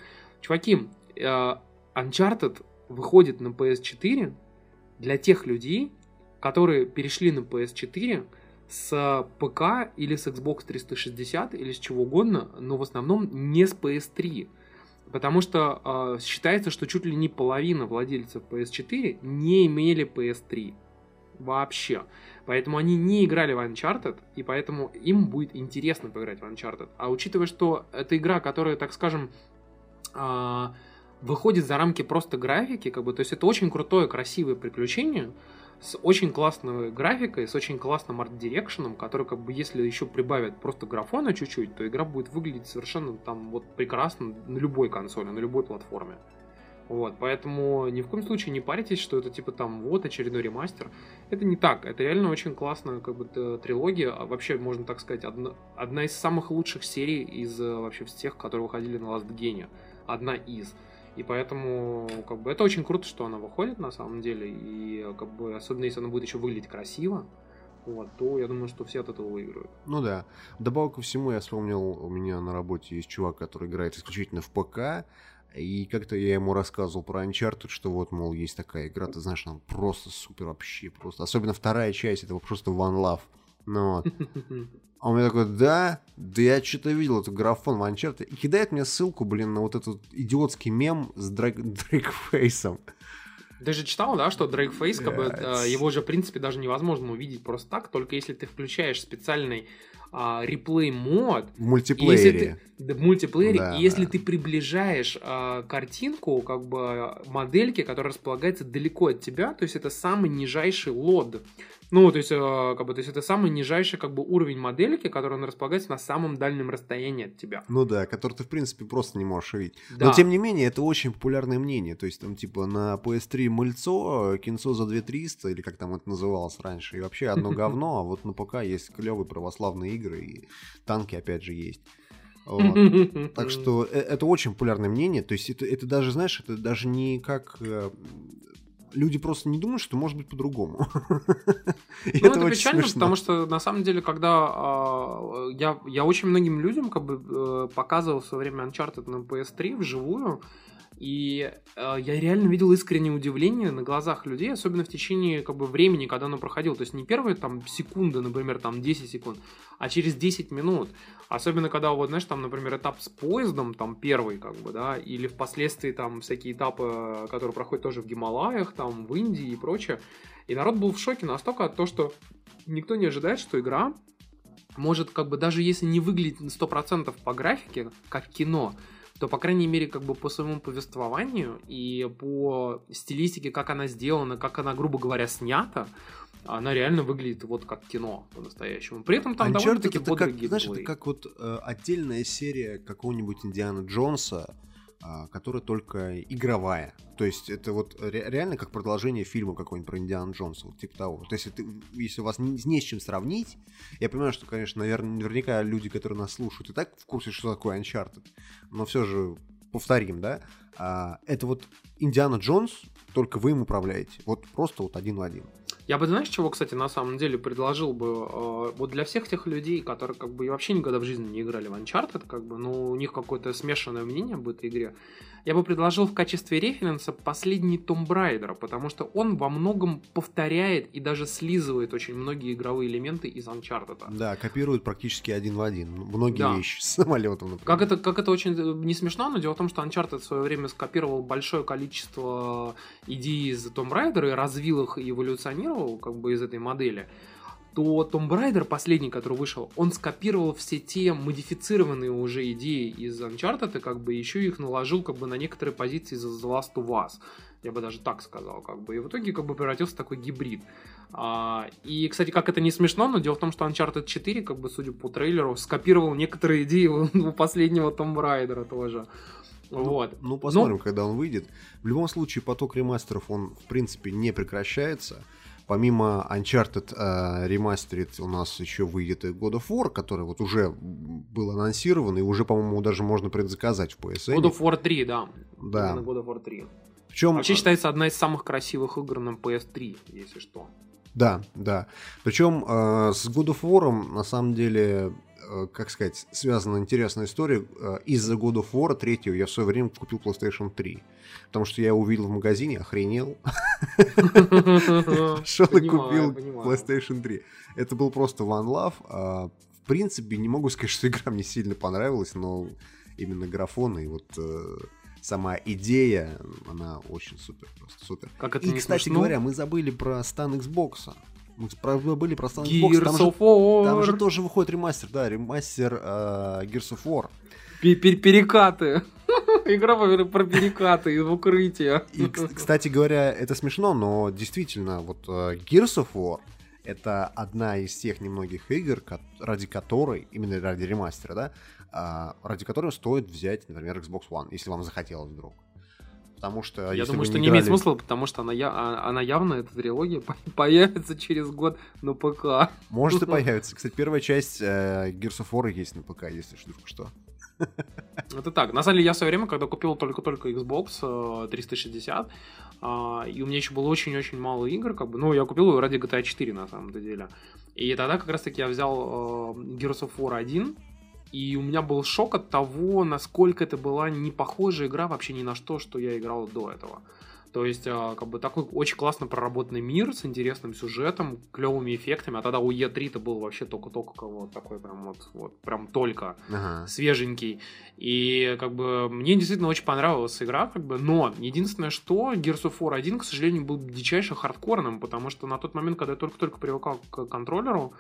[SPEAKER 2] Чуваки, э, Uncharted выходит на PS4 для тех людей, которые перешли на PS4 с ПК или с Xbox 360 или с чего угодно, но в основном не с PS3. Потому что э, считается, что чуть ли не половина владельцев PS4 не имели PS3. Вообще. Поэтому они не играли в Uncharted, и поэтому им будет интересно поиграть в Uncharted. А учитывая, что это игра, которая, так скажем, э, выходит за рамки просто графики, как бы, то есть это очень крутое, красивое приключение, с очень классной графикой, с очень классным арт-дирекшеном, который, как бы, если еще прибавят просто графона чуть-чуть, то игра будет выглядеть совершенно там вот прекрасно на любой консоли, на любой платформе. Вот, поэтому ни в коем случае не паритесь, что это типа там вот очередной ремастер. Это не так, это реально очень классная как бы трилогия, а вообще можно так сказать одна, одна из самых лучших серий из э, вообще всех, которые выходили на Last Gene. Одна из. И поэтому, как бы, это очень круто, что она выходит на самом деле. И, как бы, особенно если она будет еще выглядеть красиво, вот, то я думаю, что все от этого выиграют.
[SPEAKER 1] Ну да. Добавок ко всему, я вспомнил, у меня на работе есть чувак, который играет исключительно в ПК, и как-то я ему рассказывал про Uncharted, что вот, мол, есть такая игра, ты знаешь, она просто супер вообще, просто. Особенно вторая часть, это просто One Love. Ну вот. <laughs> А он мне такой, да, да я что-то видел этот графон Uncharted. И кидает мне ссылку, блин, на вот этот идиотский мем с Дрейк, <laughs> Дрейкфейсом.
[SPEAKER 2] Ты же читал, да, что Дрейк Фейс, как бы, э, его же, в принципе, даже невозможно увидеть просто так, только если ты включаешь специальный а, реплей мод.
[SPEAKER 1] В мультиплеере.
[SPEAKER 2] Ты, да, в мультиплеере. Да, и если да. ты приближаешь а, картинку, как бы модельки, которая располагается далеко от тебя, то есть это самый нижайший лод. Ну, то есть, э, как бы, то есть это самый нижайший как бы уровень модельки, который он располагается на самом дальнем расстоянии от тебя.
[SPEAKER 1] Ну да, который ты, в принципе, просто не можешь увидеть. Да. Но, тем не менее, это очень популярное мнение. То есть, там, типа, на PS3 мыльцо, кинцо за 2300, или как там это называлось раньше, и вообще одно <laughs> говно, а вот на ПК есть клевые православные игры, и танки, опять же, есть. Вот. <laughs> Так что э, это очень популярное мнение. То есть это, это даже, знаешь, это даже не как э, люди просто не думают, что может быть по-другому. <laughs>
[SPEAKER 2] Ну, это печально, потому что на самом деле, когда а, я, я очень многим людям как бы э, показывал в свое время Uncharted на PS3 вживую, и э, я реально видел искреннее удивление на глазах людей, особенно в течение как бы, времени, когда оно проходило. То есть не первые там секунды, например, там 10 секунд, а через 10 минут. Особенно когда, вот, знаешь, там, например, этап с поездом, там первый, как бы, да, или впоследствии там всякие этапы, которые проходят тоже в Гималаях, там, в Индии и прочее. И народ был в шоке настолько от того, что никто не ожидает, что игра может, как бы, даже если не выглядит на 100% по графике, как кино, то, по крайней мере, как бы по своему повествованию и по стилистике, как она сделана, как она, грубо говоря, снята, она реально выглядит вот как кино по-настоящему. При этом там довольно-таки
[SPEAKER 1] бодрый как, Знаешь, это как вот э, отдельная серия какого-нибудь Индиана Джонса, которая только игровая. То есть это вот реально как продолжение фильма какой-нибудь про Индиана Джонса, вот типа того. То есть это, если у вас не, не с чем сравнить, я понимаю, что, конечно, наверное, наверняка люди, которые нас слушают, и так в курсе, что такое Uncharted, но все же повторим, да, а, это вот Индиана Джонс, только вы им управляете. Вот просто вот один в один.
[SPEAKER 2] Я бы, знаешь, чего, кстати, на самом деле предложил бы, э, вот для всех тех людей, которые как бы вообще никогда в жизни не играли в Uncharted, как бы, ну, у них какое-то смешанное мнение об этой игре, я бы предложил в качестве референса последний Tomb Raider, потому что он во многом повторяет и даже слизывает очень многие игровые элементы из Uncharted.
[SPEAKER 1] Да, копирует практически один в один. Многие да. вещи с самолетом,
[SPEAKER 2] например. Как это, как это очень э, не смешно, но дело в том, что Uncharted в свое время скопировал большое количество идей из Tomb Raider и развил их и эволюционировал как бы из этой модели то Tomb Raider, последний, который вышел, он скопировал все те модифицированные уже идеи из Uncharted, и как бы еще их наложил как бы на некоторые позиции из The Last of Us. Я бы даже так сказал, как бы. И в итоге как бы превратился в такой гибрид. А, и, кстати, как это не смешно, но дело в том, что Uncharted 4, как бы, судя по трейлеру, скопировал некоторые идеи у последнего Tomb Raider тоже.
[SPEAKER 1] Ну, вот. Ну, посмотрим, но... когда он выйдет. В любом случае, поток ремастеров, он, в принципе, не прекращается. Помимо Uncharted uh, Remastered у нас еще выйдет и God of War, который вот уже был анонсирован, и уже, по-моему, даже можно предзаказать в PSN.
[SPEAKER 2] God of War 3, да.
[SPEAKER 1] Да.
[SPEAKER 2] Именно God of War 3. В чем... Вообще считается одна из самых красивых игр на PS3, если что.
[SPEAKER 1] Да, да. Причем э, с God of War, на самом деле, э, как сказать, связана интересная история. Э, из-за God of War 3 я в свое время купил PlayStation 3 потому что я его увидел в магазине, охренел. <laughs> Шел и купил PlayStation 3. Это был просто One Love. А, в принципе, не могу сказать, что игра мне сильно понравилась, но именно графон и вот э, сама идея, она очень супер, просто супер.
[SPEAKER 2] Как это
[SPEAKER 1] и, кстати
[SPEAKER 2] смешно?
[SPEAKER 1] говоря, мы забыли про стан Xbox. Мы забыли про стан Xbox. Там же, там же тоже выходит ремастер, да, ремастер uh, Gears of War.
[SPEAKER 2] Перекаты. <laughs> Игра про перекаты из укрытия.
[SPEAKER 1] И, кстати говоря, это смешно, но действительно, вот uh, Gears of War это одна из тех немногих игр, ради которой, именно ради ремастера, да, uh, ради которой стоит взять, например, Xbox One, если вам захотелось вдруг. Потому что...
[SPEAKER 2] Я думаю, что не, не имеет смысла, потому что она, я, а, она явно, эта трилогия, <laughs> появится через год на ПК.
[SPEAKER 1] Может и <laughs> появится. Кстати, первая часть э, Gears of War есть на ПК, если что. <laughs>
[SPEAKER 2] Это так. На самом деле, я в свое время, когда купил только-только Xbox 360, э, а, и у меня еще было очень-очень мало игр, как бы, ну, я купил его ради GTA 4, на самом деле. И тогда как раз-таки я взял э, Gears of War 1, и у меня был шок от того, насколько это была не похожая игра вообще ни на что, что я играл до этого. То есть, а, как бы такой очень классно проработанный мир с интересным сюжетом, клевыми эффектами. А тогда у Е3-то был вообще только-только вот такой прям вот, вот прям только ага. свеженький. И как бы мне действительно очень понравилась игра, как бы, но единственное, что Gears of War 1, к сожалению, был дичайше хардкорным, потому что на тот момент, когда я только-только привыкал к контроллеру,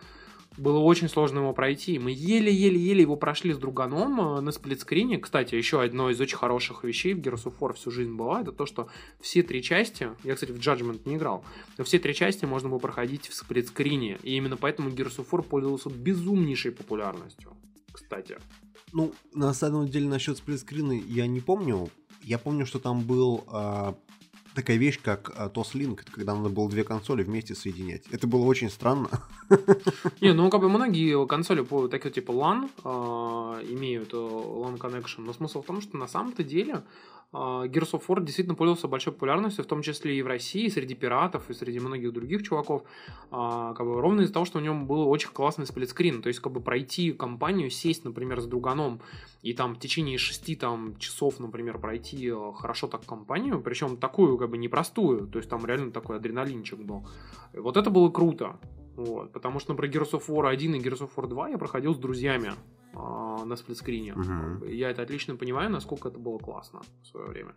[SPEAKER 2] было очень сложно его пройти. Мы еле-еле-еле его прошли с друганом э, на сплитскрине. Кстати, еще одно из очень хороших вещей в Gears of War всю жизнь была, это то, что все три части, я, кстати, в Judgment не играл, но все три части можно было проходить в сплитскрине. И именно поэтому Gears of War пользовался безумнейшей популярностью. Кстати.
[SPEAKER 1] Ну, на самом деле, насчет сплитскрина я не помню. Я помню, что там был э, такая вещь, как TOS Link, когда надо было две консоли вместе соединять. Это было очень странно. <laughs>
[SPEAKER 2] Не, ну как бы многие консоли по такой типа LAN э, имеют LAN connection, но смысл в том, что на самом-то деле а, Gears of War действительно пользовался большой популярностью, в том числе и в России, и среди пиратов, и среди многих других чуваков, а, как бы ровно из-за того, что в нем был очень классный сплитскрин, то есть как бы пройти компанию, сесть, например, с друганом, и там в течение шести там, часов, например, пройти э, хорошо так компанию, причем такую как бы непростую, то есть там реально такой адреналинчик был. Вот это было круто. Вот, потому что, например, Gears of War 1 и Gears of War 2 я проходил с друзьями э, на сплитскрине. Угу. Я это отлично понимаю, насколько это было классно в свое время.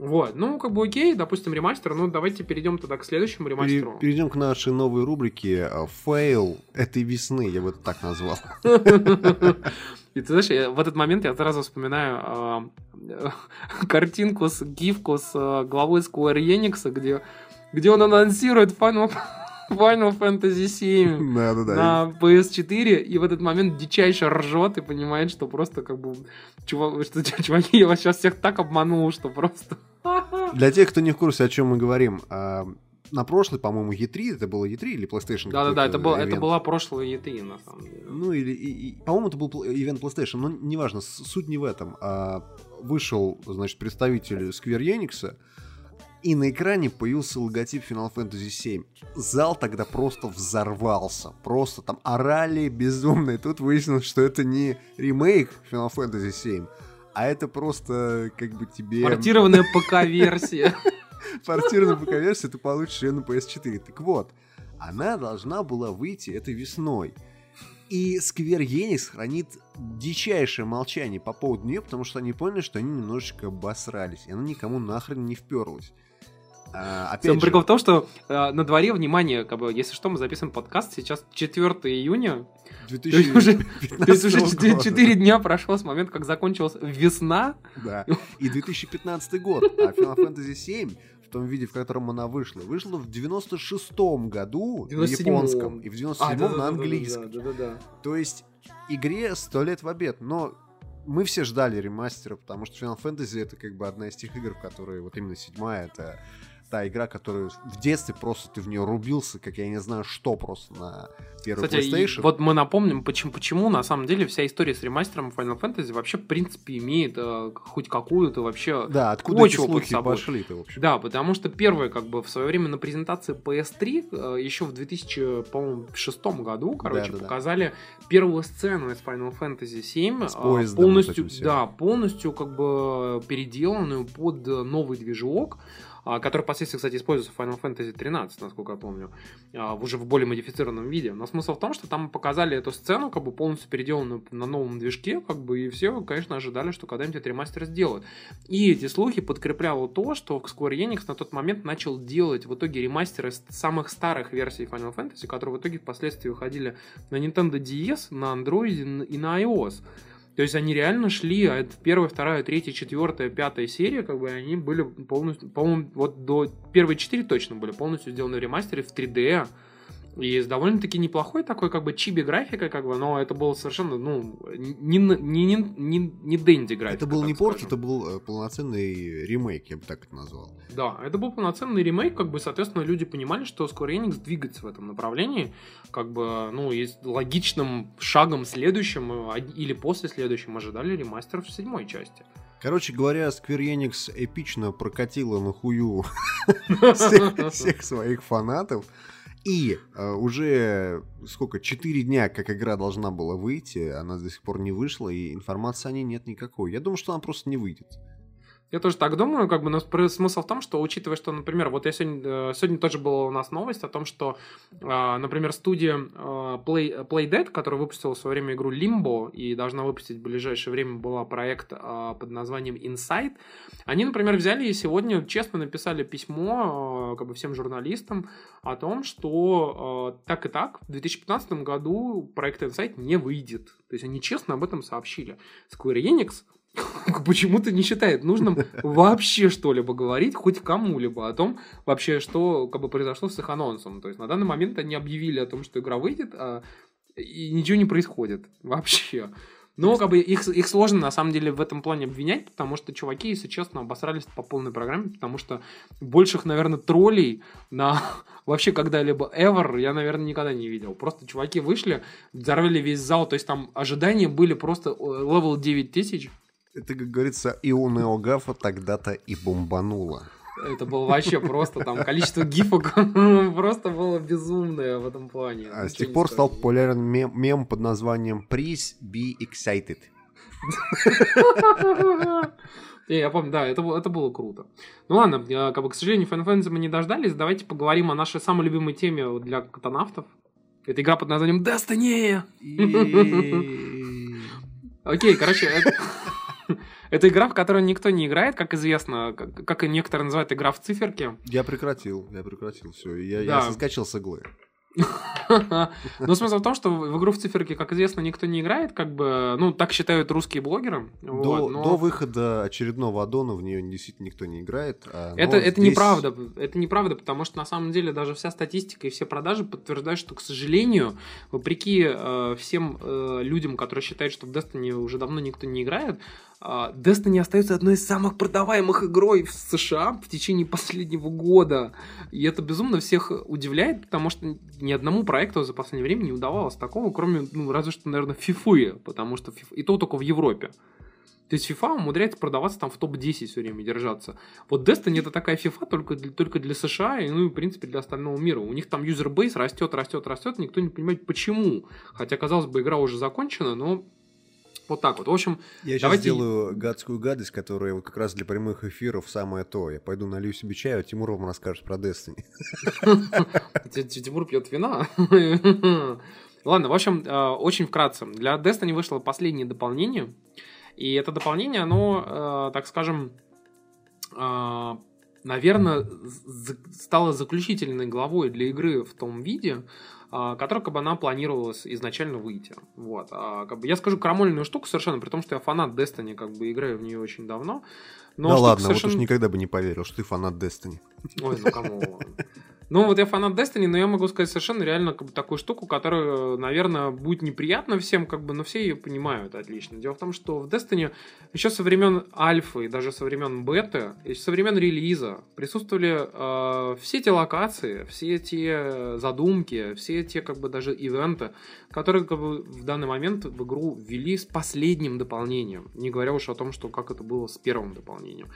[SPEAKER 2] Вот, ну, как бы окей, допустим, ремастер. Ну, давайте перейдем тогда к следующему ремастеру.
[SPEAKER 1] Перейдем к нашей новой рубрике «Фейл этой весны», я бы это так назвал. <laughs>
[SPEAKER 2] И ты знаешь, в этот момент я сразу вспоминаю э, <laughs> картинку с гифку с э, главой Square Enix, где, где он анонсирует Final Final Fantasy 7 да, да, да. на PS4, и в этот момент дичайше ржет и понимает, что просто как бы, чувак, что, чуваки, я вас сейчас всех так обманул, что просто...
[SPEAKER 1] Для тех, кто не в курсе, о чем мы говорим, а, на прошлый, по-моему, E3, это было E3 или PlayStation?
[SPEAKER 2] Да-да-да, это, был, это была прошлая E3, на самом деле.
[SPEAKER 1] Ну, или, и, и, по-моему, это был ивент PlayStation, но неважно, суть не в этом. А, вышел, значит, представитель Square Enix, и на экране появился логотип Final Fantasy VII. Зал тогда просто взорвался. Просто там орали безумно. И тут выяснилось, что это не ремейк Final Fantasy VII, а это просто как бы тебе...
[SPEAKER 2] Портированная <laughs> ПК-версия.
[SPEAKER 1] Портированная ПК-версия, ты получишь ее на PS4. Так вот, она должна была выйти этой весной. И Square Enix хранит дичайшее молчание по поводу нее, потому что они поняли, что они немножечко обосрались, и она никому нахрен не вперлась.
[SPEAKER 2] А, опять Сам прикол в том, что э, на дворе, внимание, как бы, если что, мы записываем подкаст, сейчас 4 июня. 2015 то есть уже 4 дня прошло с момента, как закончилась весна.
[SPEAKER 1] Да, и 2015 год, а Final Fantasy 7 в том виде, в котором она вышла, вышла в 96-м году 97 на японском и в 97-м а, да, на да, английском. Да, да, да, да. То есть игре сто лет в обед, но мы все ждали ремастера, потому что Final Fantasy это как бы одна из тех игр, в которые вот именно седьмая, это та игра, которую в детстве просто ты в нее рубился, как я не знаю что просто на первый Кстати, PlayStation.
[SPEAKER 2] вот мы напомним, почему, почему на самом деле вся история с ремастером Final Fantasy вообще в принципе имеет э, хоть какую-то вообще
[SPEAKER 1] да, откуда эти слухи пошли-то
[SPEAKER 2] вообще. Да, потому что первое, как бы в свое время на презентации PS3 э, еще в 2006 году, короче, да, да, показали да. первую сцену из Final Fantasy 7 с э, полностью, да, полностью как бы переделанную под новый движок. А, который впоследствии, кстати, используется в Final Fantasy 13, насколько я помню, а, уже в более модифицированном виде. Но смысл в том, что там показали эту сцену, как бы полностью переделанную на новом движке, как бы, и все, конечно, ожидали, что когда-нибудь этот ремастер сделают. И эти слухи подкрепляло то, что Square Enix на тот момент начал делать в итоге ремастеры самых старых версий Final Fantasy, которые в итоге впоследствии выходили на Nintendo DS, на Android и на iOS. То есть они реально шли, а это первая, вторая, третья, четвертая, пятая серия, как бы они были полностью, по-моему, вот до первой четыре точно были полностью сделаны в ремастере в 3D, и с довольно-таки неплохой такой, как бы, чиби графикой, как бы, но это было совершенно, ну, не, не, не, не, не дэнди графика.
[SPEAKER 1] Это был не порт, это был э, полноценный ремейк, я бы так это назвал.
[SPEAKER 2] Да, это был полноценный ремейк, как бы, соответственно, люди понимали, что Square Enix двигается в этом направлении, как бы, ну, и логичным шагом следующим э, или после следующим ожидали ремастер в седьмой части.
[SPEAKER 1] Короче говоря, Square Enix эпично прокатила на хую <laughs> всех своих фанатов. И э, уже сколько, 4 дня, как игра должна была выйти, она до сих пор не вышла, и информации о ней нет никакой. Я думаю, что она просто не выйдет.
[SPEAKER 2] Я тоже так думаю, как бы, но смысл в том, что учитывая, что, например, вот я сегодня, э, сегодня тоже была у нас новость о том, что, а, например, студия а, Play, Playdead, которая выпустила в свое время игру Limbo и должна выпустить в ближайшее время была проект под названием Inside, они, например, взяли и сегодня честно написали письмо как бы всем журналистам о том, что так и так в 2015 году проект Inside не выйдет. То есть они честно об этом сообщили. Square Enix <laughs> почему-то не считает нужным вообще что-либо говорить хоть кому-либо о том вообще, что как бы произошло с их анонсом. То есть на данный момент они объявили о том, что игра выйдет, а и ничего не происходит вообще. Но как бы их, их сложно на самом деле в этом плане обвинять, потому что чуваки, если честно, обосрались по полной программе, потому что больших, наверное, троллей на <laughs> вообще когда-либо ever я, наверное, никогда не видел. Просто чуваки вышли, взорвали весь зал, то есть там ожидания были просто level 9000.
[SPEAKER 1] Это, как говорится, и у NeoGAF а тогда-то и бомбануло.
[SPEAKER 2] Это было вообще просто там количество гифок <laughs> просто было безумное в этом плане.
[SPEAKER 1] А с тех пор стал популярен мем, мем под названием «Please be excited».
[SPEAKER 2] Не, я помню, да, это, это было круто. Ну ладно, как бы, к сожалению, Final Fantasy мы не дождались. Давайте поговорим о нашей самой любимой теме для катанавтов. Это игра под названием Destiny! <laughs> Окей, короче, это игра, в которую никто не играет, как известно, как, как и некоторые называют игра в циферке.
[SPEAKER 1] Я прекратил, я прекратил все. Я, да. я соскочил с иглы. <laughs>
[SPEAKER 2] Но смысл в том, что в игру в циферке, как известно, никто не играет, как бы, ну, так считают русские блогеры.
[SPEAKER 1] До, вот, но... до выхода очередного аддона в нее действительно никто не играет.
[SPEAKER 2] А, это, это здесь... неправда, это неправда, потому что на самом деле даже вся статистика и все продажи подтверждают, что, к сожалению, вопреки э, всем э, людям, которые считают, что в Destiny уже давно никто не играет, Destiny остается одной из самых продаваемых игрой в США в течение последнего года. И это безумно всех удивляет, потому что ни одному проекту за последнее время не удавалось такого, кроме, ну, разве что, наверное, FIFA, потому что FIFA... и то только в Европе. То есть FIFA умудряется продаваться там в топ-10 все время держаться. Вот Destiny это такая FIFA только для, только для США и, ну, и, в принципе, для остального мира. У них там юзербейс растет, растет, растет, никто не понимает почему. Хотя, казалось бы, игра уже закончена, но вот так вот. В общем,
[SPEAKER 1] я сейчас давайте... сделаю гадскую гадость, которая вот как раз для прямых эфиров самое то. Я пойду налью себе чаю, а Тимур вам расскажет про Destiny.
[SPEAKER 2] Тимур пьет вина. Ладно, в общем, э, очень вкратце. Для Destiny вышло последнее дополнение. И это дополнение, оно, э, так скажем, э, наверное, стало заключительной главой для игры в том виде, которая как бы она планировалась изначально выйти. Вот. А, как бы, я скажу крамольную штуку совершенно, при том, что я фанат Destiny, как бы играю в нее очень давно.
[SPEAKER 1] Но да ладно, совершенно... вот уж никогда бы не поверил, что ты фанат Destiny.
[SPEAKER 2] Ой, ну кому? Ну, вот я фанат Destiny, но я могу сказать совершенно реально как бы, такую штуку, которая, наверное, будет неприятна всем, как бы, но все ее понимают отлично. Дело в том, что в Destiny еще со времен альфы и даже со времен беты, и со времен релиза присутствовали э, все эти локации, все эти задумки, все эти, как бы, даже ивенты, которые, как бы, в данный момент в игру ввели с последним дополнением, не говоря уж о том, что как это было с первым дополнением.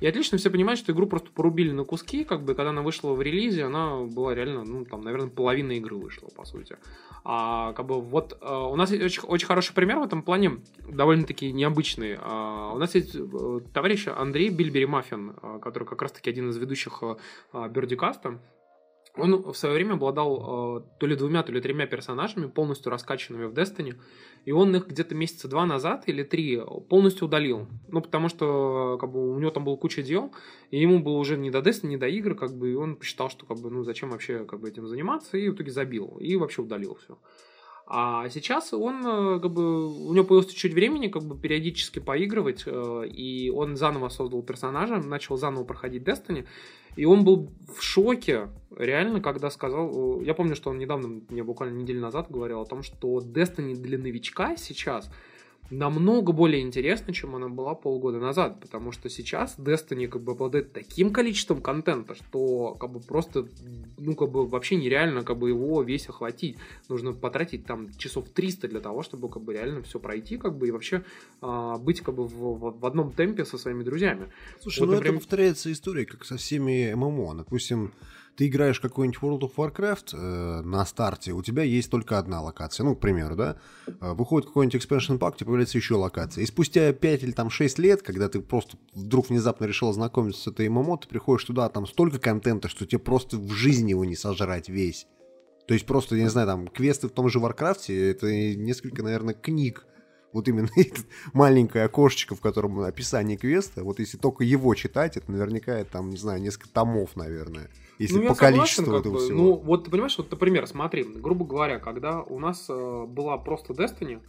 [SPEAKER 2] И отлично все понимают, что игру просто порубили на куски, как бы, когда она вышла в релизе, она была реально, ну, там, наверное, половина игры вышла, по сути. А, как бы, вот, а, у нас есть очень, очень хороший пример в этом плане, довольно-таки необычный. А, у нас есть а, товарищ Андрей Бильбери Маффин, а, который как раз-таки один из ведущих Бердикаста, он в свое время обладал э, то ли двумя, то ли тремя персонажами, полностью раскачанными в Destiny, и он их где-то месяца два назад или три полностью удалил. Ну, потому что как бы, у него там была куча дел, и ему было уже не до Destiny, не до игр, как бы, и он посчитал, что как бы, ну, зачем вообще как бы, этим заниматься, и в итоге забил, и вообще удалил все. А сейчас он, э, как бы, у него появилось чуть-чуть времени, как бы, периодически поигрывать, э, и он заново создал персонажа, начал заново проходить Destiny, и он был в шоке, реально, когда сказал... Я помню, что он недавно, мне буквально неделю назад говорил о том, что Destiny для новичка сейчас намного более интересна, чем она была полгода назад, потому что сейчас Destiny как бы обладает таким количеством контента, что как бы просто, ну как бы вообще нереально как бы его весь охватить. Нужно потратить там часов 300 для того, чтобы как бы реально все пройти, как бы и вообще а, быть как бы в, в одном темпе со своими друзьями.
[SPEAKER 1] Слушай, вот, ну например... это повторяется история, как со всеми ММО. Допустим, ты играешь какой-нибудь World of Warcraft э, на старте, у тебя есть только одна локация, ну, к примеру, да, э, выходит какой-нибудь expansion pack, тебе появляется еще локация, и спустя 5 или там 6 лет, когда ты просто вдруг внезапно решил ознакомиться с этой MMO, ты приходишь туда, там столько контента, что тебе просто в жизни его не сожрать весь. То есть просто, я не знаю, там, квесты в том же Варкрафте, это несколько, наверное, книг, вот именно <laughs> это маленькое окошечко, в котором описание квеста, вот если только его читать, это наверняка это, там, не знаю, несколько томов, наверное. Если ну, по количеству согласен, этого
[SPEAKER 2] бы, всего. Ну, вот ты понимаешь, вот, например, смотри, грубо говоря, когда у нас э, была просто Destiny,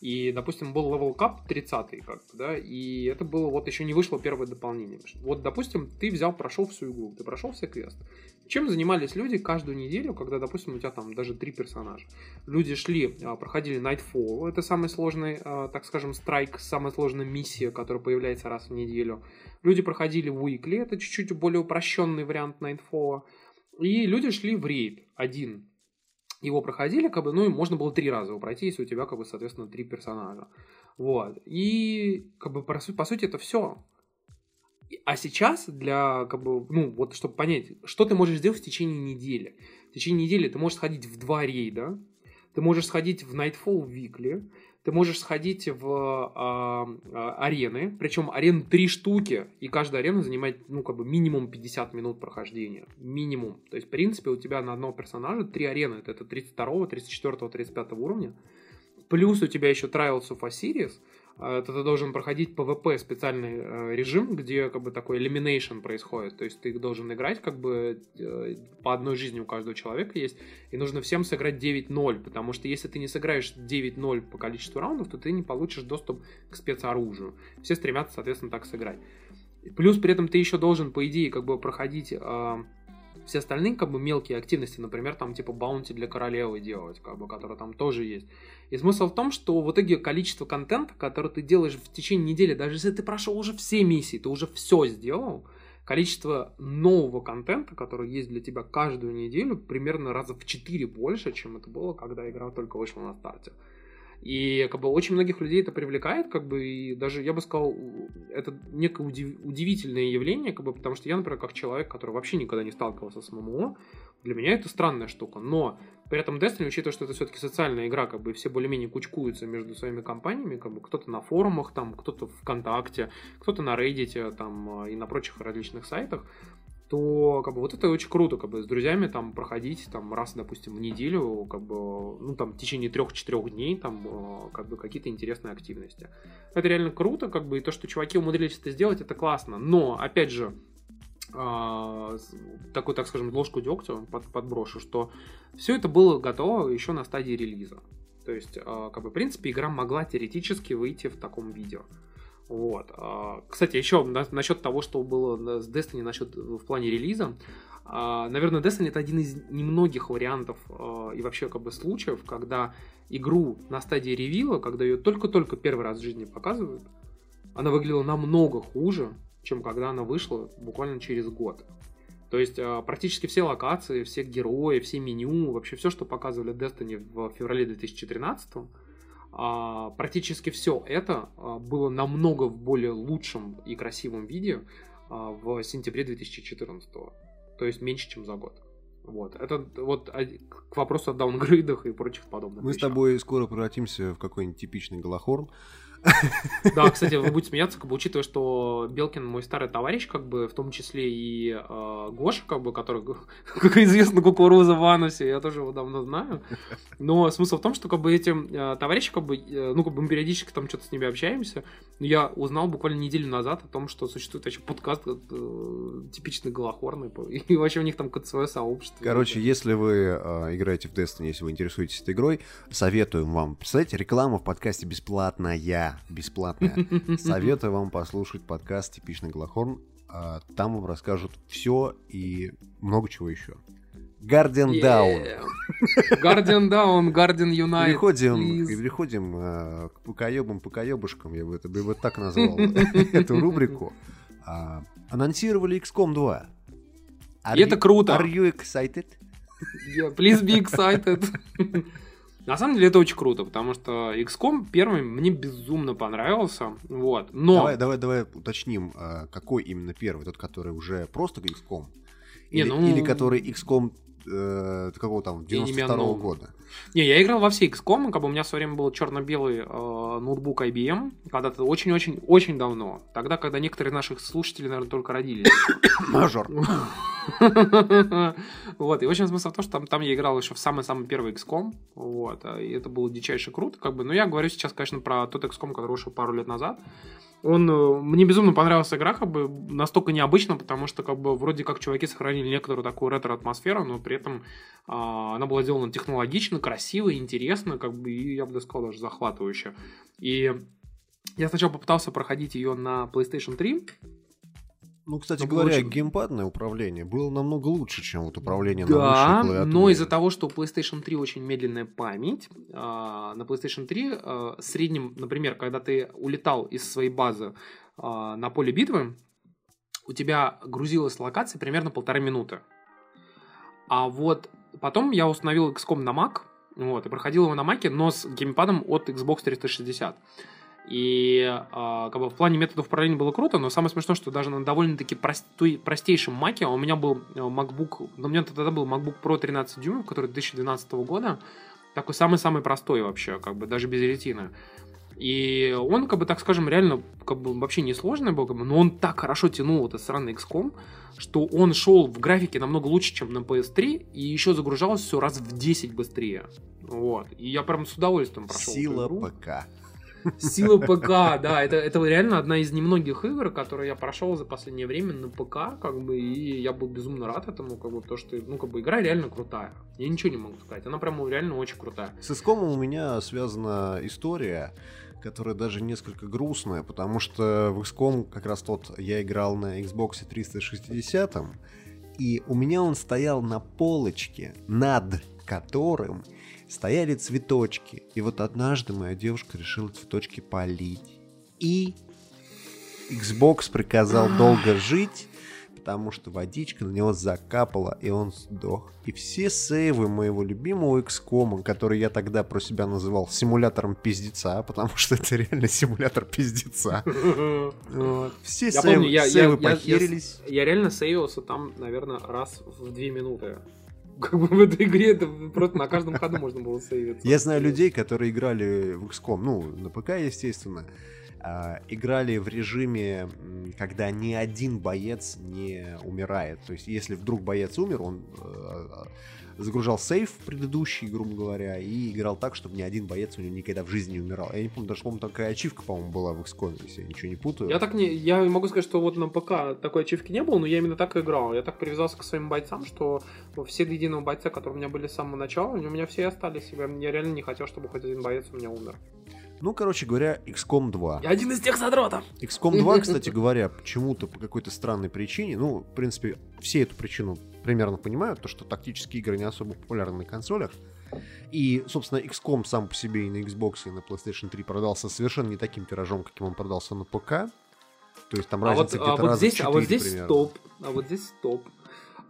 [SPEAKER 2] И, допустим, был Level Cup 30 как да, и это было, вот еще не вышло первое дополнение. Вот, допустим, ты взял, прошел всю игру, ты прошел все квесты. Чем занимались люди каждую неделю, когда, допустим, у тебя там даже три персонажа? Люди шли, а, проходили Nightfall, это самый сложный, а, так скажем, страйк, самая сложная миссия, которая появляется раз в неделю. Люди проходили Weekly, это чуть-чуть более упрощенный вариант Nightfall. И люди шли в рейд один. Его проходили, как бы, ну, и можно было три раза его пройти, если у тебя, как бы, соответственно, три персонажа. Вот. И, как бы, по, по сути, это все. А сейчас для, как бы, ну, вот, чтобы понять, что ты можешь сделать в течение недели. В течение недели ты можешь сходить в два рейда, ты можешь сходить в Nightfall Weekly, ты можешь сходить в а, а, арены, причем арен три штуки, и каждая арена занимает, ну, как бы минимум 50 минут прохождения. Минимум. То есть, в принципе, у тебя на одного персонажа три арены. Это 32, 34, 35 уровня. Плюс у тебя еще Trials of Osiris – а, это ты должен проходить PvP специальный э, режим, где как бы такой elimination происходит. То есть ты должен играть как бы э, по одной жизни у каждого человека есть. И нужно всем сыграть 9-0, потому что если ты не сыграешь 9-0 по количеству раундов, то ты не получишь доступ к спецоружию. Все стремятся, соответственно, так сыграть. Плюс при этом ты еще должен, по идее, как бы проходить а, все остальные, как бы, мелкие активности, например, там, типа, баунти для королевы делать, как бы, которая там тоже есть. И смысл в том, что в итоге количество контента, который ты делаешь в течение недели, даже если ты прошел уже все миссии, ты уже все сделал, количество нового контента, который есть для тебя каждую неделю, примерно раза в 4 больше, чем это было, когда игра только вышла на старте. И как бы очень многих людей это привлекает, как бы, и даже, я бы сказал, это некое удив... удивительное явление, как бы, потому что я, например, как человек, который вообще никогда не сталкивался с ММО, для меня это странная штука, но при этом Destiny, учитывая, что это все-таки социальная игра, как бы все более-менее кучкуются между своими компаниями, как бы кто-то на форумах, там, кто-то ВКонтакте, кто-то на Reddit, там, и на прочих различных сайтах, то как бы вот это очень круто, как бы с друзьями там проходить там раз, допустим, в неделю, как бы, ну там в течение трех-четырех дней там э, как бы какие-то интересные активности. Это реально круто, как бы, и то, что чуваки умудрились это сделать, это классно. Но, опять же, а, такой, так скажем, ложку дегтя под, подброшу, что все это было готово еще на стадии релиза. То есть, а, как бы, в принципе, игра могла теоретически выйти в таком видео. Вот. А, кстати, еще насчет того, что было с Destiny насчет в плане релиза. А, наверное, Destiny это один из немногих вариантов а, и вообще как бы случаев, когда игру на стадии ревила, когда ее только-только первый раз в жизни показывают, она выглядела намного хуже, чем когда она вышла буквально через год. То есть практически все локации, все герои, все меню, вообще все, что показывали Destiny в феврале 2013 а, практически все это а, было намного в более лучшем и красивом виде а, в сентябре 2014 то есть меньше, чем за год. Вот. Это вот к вопросу о даунгрейдах и прочих подобных
[SPEAKER 1] Мы
[SPEAKER 2] вещах.
[SPEAKER 1] с тобой скоро превратимся в какой-нибудь типичный голохорн. <laughs>
[SPEAKER 2] Да, кстати, вы будете смеяться, как бы, учитывая, что Белкин мой старый товарищ, как бы, в том числе и э, Гоша, как бы, который, <laughs> как известно, кукуруза в анусе, я тоже его давно знаю. Но смысл в том, что, как бы, эти э, товарищи, как бы, э, ну, как бы, мы периодически там что-то с ними общаемся. Я узнал буквально неделю назад о том, что существует вообще подкаст э, типичный голохорный, <laughs> и вообще у них там какое-то свое сообщество.
[SPEAKER 1] Короче, если вы э, играете в Destiny, если вы интересуетесь этой игрой, советуем вам, представляете, реклама в подкасте бесплатная бесплатная. Советую вам послушать подкаст «Типичный Глохорн». А, там вам расскажут все и много чего еще. Yeah. Down.
[SPEAKER 2] Guardian Down, Guardian Unite.
[SPEAKER 1] Переходим, переходим э, к покоебам, покоебушкам, я бы это бы вот так назвал <laughs> эту рубрику. А, анонсировали XCOM 2.
[SPEAKER 2] И это круто.
[SPEAKER 1] Are you excited?
[SPEAKER 2] Yeah, please be excited. На самом деле это очень круто, потому что XCOM первый мне безумно понравился, вот, но...
[SPEAKER 1] Давай, давай, давай уточним, а, какой именно первый, тот, который уже просто XCOM? Или, Не, ну... или который XCOM э, какого там, 92 -го года?
[SPEAKER 2] Не, я играл во все XCOM, как бы у меня в свое время был черно-белый э, ноутбук IBM, когда-то очень-очень-очень давно. Тогда, когда некоторые наших слушателей, наверное, только родились. <coughs>
[SPEAKER 1] Мажор. <coughs>
[SPEAKER 2] Вот, и очень смысл в том, что там, там я играл еще в самый-самый первый XCOM, вот, и это было дичайше круто, как бы, но я говорю сейчас, конечно, про тот XCOM, который вышел пару лет назад, Он, э, мне безумно понравилась игра, как бы настолько необычно, потому что как бы вроде как чуваки сохранили некоторую такую ретро-атмосферу, но при этом а, она была сделана технологично, красиво, интересно, как бы, и я бы сказал, даже захватывающе. И я сначала попытался проходить ее на PlayStation 3,
[SPEAKER 1] ну, кстати но говоря, очень... геймпадное управление было намного лучше, чем вот управление
[SPEAKER 2] да,
[SPEAKER 1] на
[SPEAKER 2] мыши клавиатуре. но из-за того, что у PlayStation 3 очень медленная память, а, на PlayStation 3 а, в среднем, например, когда ты улетал из своей базы а, на поле битвы, у тебя грузилась локация примерно полторы минуты. А вот потом я установил XCOM на Mac, вот, и проходил его на Mac, но с геймпадом от Xbox 360. И э, как бы в плане методов управления было круто, но самое смешное, что даже на довольно-таки простой, простейшем маке, у меня был э, MacBook, у меня тогда был MacBook Pro 13 дюймов, который 2012 года, такой самый-самый простой вообще, как бы даже без ретины. И он, как бы, так скажем, реально, как бы, вообще несложный был, как бы, но он так хорошо тянул этот странный XCOM, что он шел в графике намного лучше, чем на PS3, и еще загружалось все раз в 10 быстрее. Вот. И я прям с удовольствием прошел.
[SPEAKER 1] Сила ПК.
[SPEAKER 2] Сила ПК, да, это, это реально одна из немногих игр, которые я прошел за последнее время на ПК, как бы, и я был безумно рад этому, как бы, то, что, ну, как бы, игра реально крутая. Я ничего не могу сказать, она прям реально очень крутая.
[SPEAKER 1] С Искомом у меня связана история, которая даже несколько грустная, потому что в XCOM как раз тот я играл на Xbox 360, и у меня он стоял на полочке, над которым стояли цветочки. И вот однажды моя девушка решила цветочки полить. И Xbox приказал долго жить, потому что водичка на него закапала, и он сдох. И все сейвы моего любимого XCOM, который я тогда про себя называл симулятором пиздеца, потому что это реально симулятор пиздеца. Все сейвы похерились.
[SPEAKER 2] Я реально сейвился там, наверное, раз в две минуты как бы в этой игре это просто на каждом ходу можно было сейвиться.
[SPEAKER 1] Я знаю людей, которые играли в XCOM, ну, на ПК, естественно, а, играли в режиме, когда ни один боец не умирает. То есть, если вдруг боец умер, он э, загружал сейф предыдущий, грубо говоря, и играл так, чтобы ни один боец у него никогда в жизни не умирал. Я не помню, даже, по-моему, такая ачивка, по-моему, была в XCOM, если я ничего не путаю.
[SPEAKER 2] Я так не... Я могу сказать, что вот на ПК такой ачивки не было, но я именно так и играл. Я так привязался к своим бойцам, что все до единого бойца, которые у меня были с самого начала, у меня все остались. Я реально не хотел, чтобы хоть один боец у меня умер.
[SPEAKER 1] Ну, короче говоря, XCOM 2.
[SPEAKER 2] Я один из тех задротов.
[SPEAKER 1] XCOM 2, <laughs> кстати говоря, почему-то по какой-то странной причине, ну, в принципе, все эту причину примерно понимают, то, что тактические игры не особо популярны на консолях. И, собственно, XCOM сам по себе и на Xbox, и на PlayStation 3 продался совершенно не таким тиражом, каким он продался на ПК. То есть там а разница вот, где-то а вот здесь, 4,
[SPEAKER 2] А вот здесь
[SPEAKER 1] примерно.
[SPEAKER 2] стоп, а вот здесь стоп.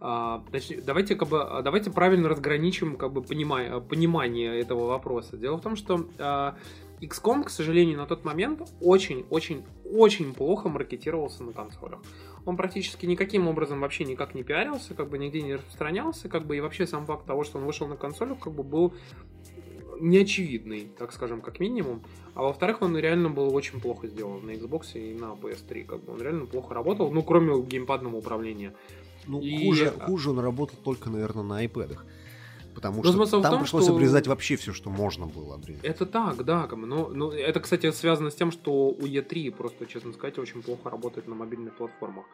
[SPEAKER 2] А, точнее, давайте как бы а, давайте правильно разграничим как бы понимание, понимание этого вопроса. Дело в том, что а, XCOM, к сожалению, на тот момент очень-очень-очень плохо маркетировался на консолях. Он практически никаким образом вообще никак не пиарился, как бы нигде не распространялся, как бы и вообще сам факт того, что он вышел на консолях, как бы был неочевидный, так скажем, как минимум. А во-вторых, он реально был очень плохо сделан на Xbox и на PS3. Как бы он реально плохо работал, ну, кроме геймпадного управления.
[SPEAKER 1] Ну, и... хуже, хуже он работал только, наверное, на iPad. Потому но что там том, пришлось что... обрезать вообще все, что можно было обрезать.
[SPEAKER 2] Это так, да. Но, но это, кстати, связано с тем, что у E3, просто, честно сказать, очень плохо работает на мобильных платформах.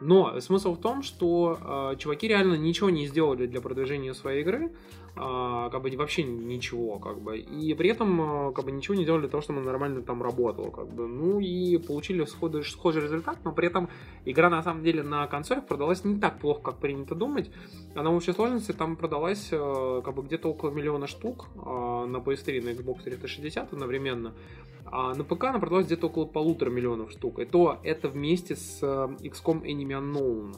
[SPEAKER 2] Но смысл в том, что э, чуваки реально ничего не сделали для продвижения своей игры как бы вообще ничего, как бы. И при этом а, как бы ничего не делали для того, чтобы нормально там работало, как бы. Ну и получили схожий, схожий результат, но при этом игра на самом деле на консолях продалась не так плохо, как принято думать. Она в общей сложности там продалась а, как бы где-то около миллиона штук а, на PS3 на Xbox 360 одновременно. А на ПК она продалась где-то около полутора миллионов штук. И то это вместе с XCOM Enemy Unknown.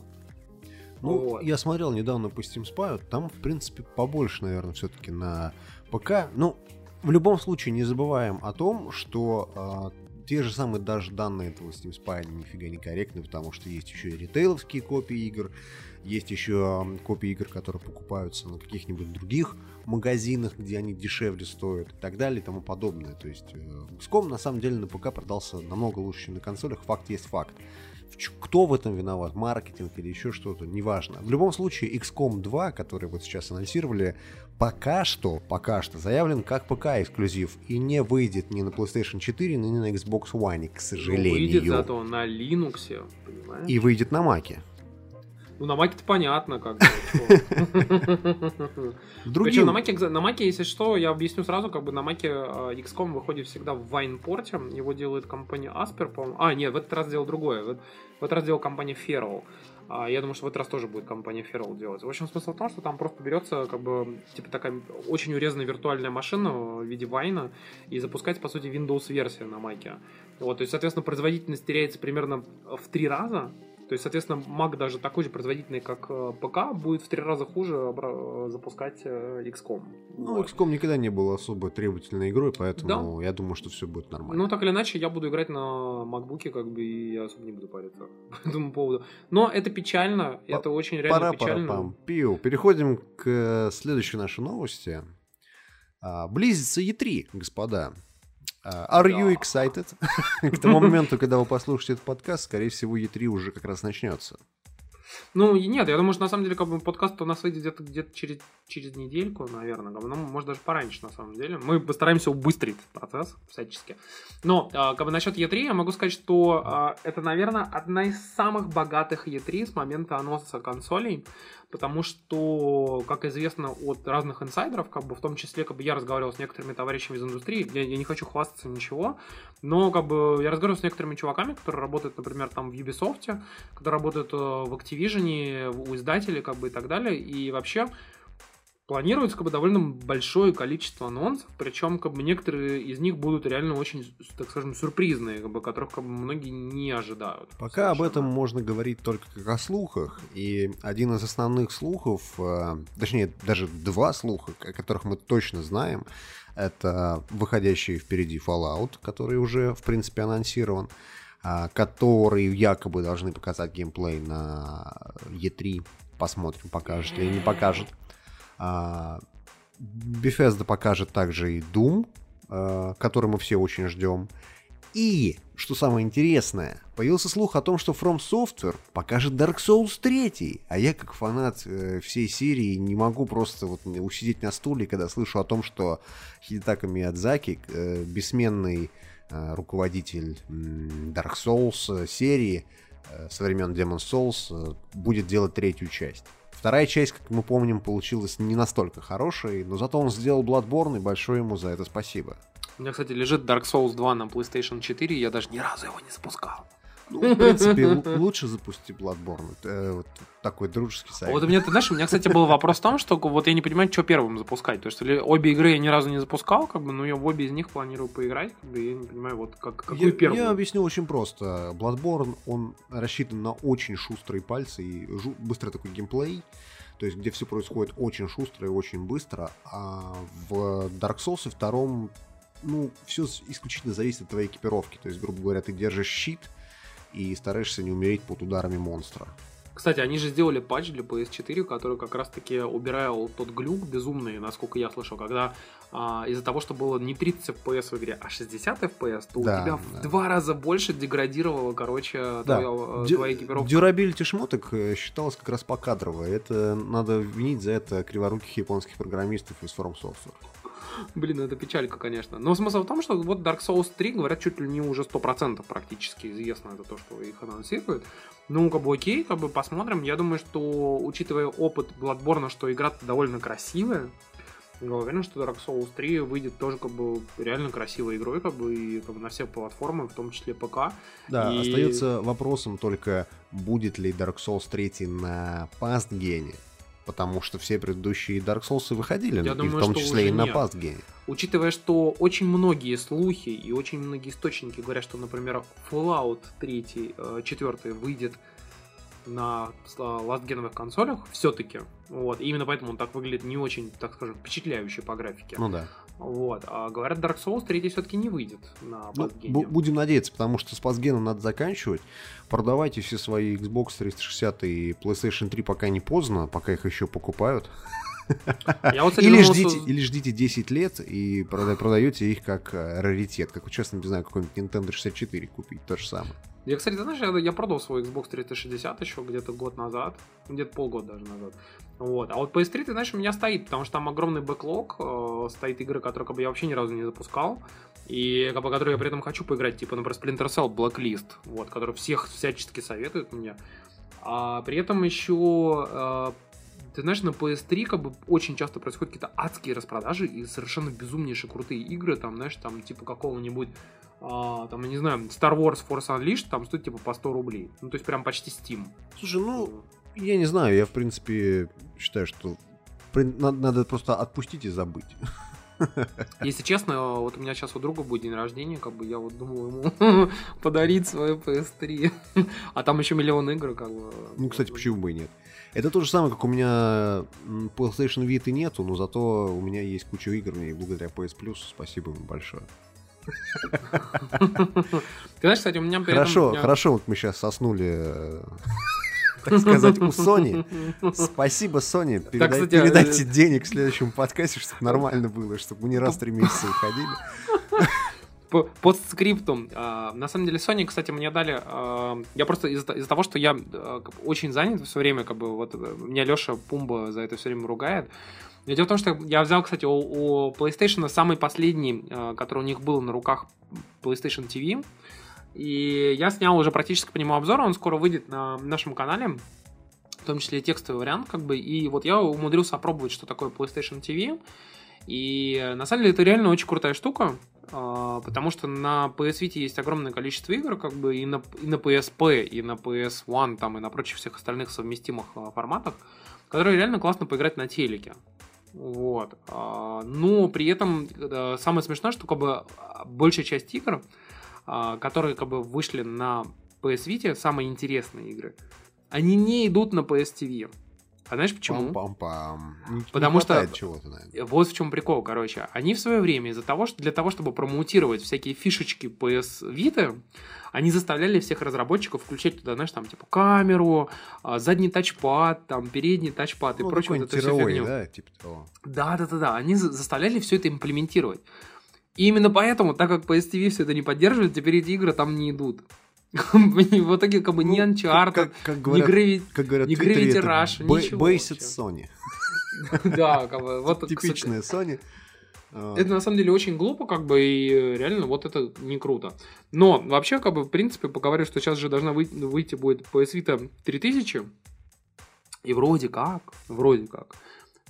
[SPEAKER 1] Ну, вот. я смотрел недавно по Steam Spy, там, в принципе, побольше, наверное, все-таки на ПК. Ну, в любом случае, не забываем о том, что э, те же самые даже данные этого Steam Spy они нифига не корректны, потому что есть еще и ритейловские копии игр, есть еще копии игр, которые покупаются на каких-нибудь других магазинах, где они дешевле стоят и так далее и тому подобное. То есть э, XCOM на самом деле на ПК продался намного лучше, чем на консолях. Факт есть факт. Кто в этом виноват? Маркетинг или еще что-то? Неважно. В любом случае, XCOM 2, который вот сейчас анонсировали, пока что, пока что заявлен как ПК эксклюзив и не выйдет ни на PlayStation 4, ни на Xbox One, к сожалению. Но
[SPEAKER 2] выйдет зато на Linux, понимаешь?
[SPEAKER 1] И выйдет на Маке.
[SPEAKER 2] Ну, на Маке-то понятно, как бы. <laughs> Другим... на Маке, на Маке, если что, я объясню сразу, как бы на Маке э, XCOM выходит всегда в Вайнпорте, его делает компания Asper, по-моему. А, нет, в этот раз делал другое. В, в этот раз делал компания Feral. А, я думаю, что в этот раз тоже будет компания Feral делать. В общем, смысл в том, что там просто берется, как бы, типа такая очень урезанная виртуальная машина в виде Вайна и запускается, по сути, Windows-версия на Маке. Вот, то есть, соответственно, производительность теряется примерно в три раза, то есть, соответственно, Mac даже такой же производительный, как э, ПК, будет в три раза хуже э, запускать э, XCOM.
[SPEAKER 1] Ну, вот. XCOM никогда не был особо требовательной игрой, поэтому да. я думаю, что все будет нормально.
[SPEAKER 2] Ну, так или иначе, я буду играть на MacBook, как бы, и я особо не буду париться <laughs> по этому поводу. Но это печально, по- это очень реально пора, печально. Пора, пам.
[SPEAKER 1] Пиу. Переходим к следующей нашей новости. А, близится E3, господа. А, are you excited? <laughs> К тому моменту, когда вы послушаете этот подкаст, скорее всего, E3 уже как раз начнется.
[SPEAKER 2] Ну, нет, я думаю, что на самом деле как бы подкаст у нас выйдет где-то где через, через недельку, наверное. Как бы, ну, может, даже пораньше, на самом деле. Мы постараемся убыстрить процесс всячески. Но, а, как бы насчет E3, я могу сказать, что а, это, наверное, одна из самых богатых E3 с момента анонса консолей потому что, как известно от разных инсайдеров, как бы в том числе, как бы я разговаривал с некоторыми товарищами из индустрии, я, я не хочу хвастаться ничего, но как бы я разговаривал с некоторыми чуваками, которые работают, например, там в Ubisoft, которые работают э, в Activision, у издателей, как бы и так далее, и вообще планируется как бы довольно большое количество анонсов, причем как бы некоторые из них будут реально очень, так скажем, сюрпризные, как бы, которых как бы многие не ожидают.
[SPEAKER 1] Пока совершенно. об этом можно говорить только как о слухах, и один из основных слухов, э, точнее даже два слуха, о которых мы точно знаем, это выходящий впереди Fallout, который уже в принципе анонсирован, э, который якобы должны показать геймплей на E3. Посмотрим, покажет или не покажет. А, Bethesda покажет также и Doom, а, который мы все очень ждем. И, что самое интересное, появился слух о том, что From Software покажет Dark Souls 3. А я, как фанат э, всей серии, не могу просто вот усидеть на стуле, когда слышу о том, что Хидетака Миядзаки, э, бессменный э, руководитель Dark Souls серии со времен Demon Souls, будет делать третью часть. Вторая часть, как мы помним, получилась не настолько хорошей, но зато он сделал Bloodborne, и большое ему за это спасибо.
[SPEAKER 2] У меня, кстати, лежит Dark Souls 2 на PlayStation 4, и я даже ни разу его не запускал.
[SPEAKER 1] Ну, в принципе, <laughs> лучше запусти Bloodborne. Это вот такой дружеский сайт.
[SPEAKER 2] Вот у меня, ты знаешь, у меня, кстати, был вопрос в том, что вот я не понимаю, что первым запускать. То есть, обе игры я ни разу не запускал, как бы, но я в обе из них планирую поиграть, как бы, я не понимаю, вот как, какую я, первую.
[SPEAKER 1] Я объясню очень просто. Bloodborne, он рассчитан на очень шустрые пальцы и быстрый такой геймплей то есть где все происходит очень шустро и очень быстро, а в Dark Souls втором, ну, все исключительно зависит от твоей экипировки, то есть, грубо говоря, ты держишь щит, и стараешься не умереть под ударами монстра.
[SPEAKER 2] Кстати, они же сделали патч для PS4, который как раз-таки убирал тот глюк безумный, насколько я слышал, когда а, из-за того, что было не 30 FPS в игре, а 60 FPS, то да, у тебя да. в два раза больше деградировало, короче, да. твоя, Дю- твоя экипировка.
[SPEAKER 1] Дюрабилити шмоток э, считалось как раз покадрово. Это надо винить за это криворуких японских программистов из From Software.
[SPEAKER 2] Блин, это печалька, конечно. Но смысл в том, что вот Dark Souls 3, говорят, чуть ли не уже 100% практически известно это то, что их анонсируют. Ну, как бы окей, как бы посмотрим. Я думаю, что, учитывая опыт Bloodborne, что игра довольно красивая, я уверен, что Dark Souls 3 выйдет тоже как бы реально красивой игрой, как бы и как бы, на все платформы, в том числе ПК.
[SPEAKER 1] Да, и... остается вопросом только, будет ли Dark Souls 3 на Past-гене потому что все предыдущие Dark Souls выходили, Я и думаю, в том числе и на Pastgame.
[SPEAKER 2] Учитывая, что очень многие слухи и очень многие источники говорят, что, например, Fallout 3, 4 э, выйдет на ластгеновых консолях все-таки. Вот. И именно поэтому он так выглядит не очень, так скажем, впечатляюще по графике.
[SPEAKER 1] Ну да.
[SPEAKER 2] Вот. А говорят, Dark Souls 3 все-таки не выйдет на ну,
[SPEAKER 1] Будем надеяться, потому что с пасгеном надо заканчивать. Продавайте все свои Xbox 360 и PlayStation 3 пока не поздно, пока их еще покупают.
[SPEAKER 2] Я вот, кстати,
[SPEAKER 1] Или
[SPEAKER 2] думал,
[SPEAKER 1] ждите,
[SPEAKER 2] что-
[SPEAKER 1] или ждите 10 лет и прода- продаете их как э, раритет. Как, честно, не знаю, какой-нибудь Nintendo 64 купить. То же самое.
[SPEAKER 2] Я, кстати, знаешь, я, я продал свой Xbox 360 еще где-то год назад, где-то полгода даже назад. Вот. А вот PS3, ты знаешь, у меня стоит, потому что там огромный бэклог, э, стоит игры, которые как бы, я вообще ни разу не запускал, и как бы, которые я при этом хочу поиграть, типа, например, Splinter Cell Blacklist, вот, который всех всячески советуют мне. А при этом еще, э, ты знаешь, на PS3 как бы очень часто происходят какие-то адские распродажи и совершенно безумнейшие крутые игры, там, знаешь, там, типа какого-нибудь а, там, я не знаю, Star Wars Force Unleashed там стоит типа по 100 рублей. Ну, то есть прям почти Steam.
[SPEAKER 1] Слушай, ну, я не знаю, я, в принципе, считаю, что надо просто отпустить и забыть. <laughs>
[SPEAKER 2] Если честно, вот у меня сейчас у друга будет день рождения, как бы я вот думал ему <laughs> подарить свою PS3. <laughs> А там еще миллион игр, как бы.
[SPEAKER 1] Ну, кстати, почему бы и нет? Это то же самое, как у меня PlayStation Vita нету, но зато у меня есть куча игр, и благодаря PS Plus спасибо ему большое.
[SPEAKER 2] Ты знаешь, кстати, у меня
[SPEAKER 1] Хорошо, хорошо, вот мы сейчас соснули, э, так сказать, у Sony. <laughs> Спасибо, Sony. Передай-
[SPEAKER 2] кстати,
[SPEAKER 1] передайте
[SPEAKER 2] э,
[SPEAKER 1] денег в следующем подкасте, чтобы нормально было, чтобы мы не раз в три месяца выходили. <laughs>
[SPEAKER 2] По постскриптум. А, На самом деле, Sony, кстати, мне дали... а, Я просто из-за того, что я а, бы очень занят все время, как бы вот э, меня Леша Пумба за это все время ругает. Но Дело в том, что я взял, кстати, у, у PlayStation самый последний, а, который у них был на руках PlayStation TV. И я снял уже практически по нему обзор, он скоро выйдет на нашем канале, в том числе и текстовый вариант, как бы. И вот я умудрился опробовать, что такое PlayStation TV. И на самом деле это реально очень крутая штука, а, потому что на PS Vita есть огромное количество игр, как бы и на, и на PSP, и на PS1, там, и на прочих всех остальных совместимых а, форматах, которые реально классно поиграть на телеке. Вот. А, Но при этом э, самое смешное, что как бы большая часть игр, которые как бы вышли на PS Vita, самые интересные игры, они не идут на PS TV. А знаешь почему?
[SPEAKER 1] Пам-пам-пам. Не- не
[SPEAKER 2] Потому что-
[SPEAKER 1] чего-то, наверное.
[SPEAKER 2] Вот в чем прикол, короче. Они в свое время из-за того, что для того, чтобы промоутировать всякие фишечки PS Vita, они заставляли всех разработчиков включать туда, знаешь, там, типа, камеру, а, задний тачпад, там, передний тачпад и
[SPEAKER 1] Ну,
[SPEAKER 2] прочую вот
[SPEAKER 1] какой-нибудь
[SPEAKER 2] эту всю фигню.
[SPEAKER 1] да, типа того.
[SPEAKER 2] Да, да, да, да. Они за- заставляли все это имплементировать. И именно поэтому, так как PS TV все это не поддерживает, теперь эти игры там не идут. И В итоге, как бы, ни
[SPEAKER 1] Ну,
[SPEAKER 2] Uncharted, ни Gravity... Rush, ничего
[SPEAKER 1] Бейсит. Sony. <laughs>
[SPEAKER 2] Да, как бы, вот,
[SPEAKER 1] Типичная Sony. А,
[SPEAKER 2] Это на самом деле очень глупо, как бы, и реально вот это не круто. Но вообще, как бы, в принципе, поговорю, что сейчас же должна выйти, выйти будет PS Vita 3000, и вроде как, вроде как,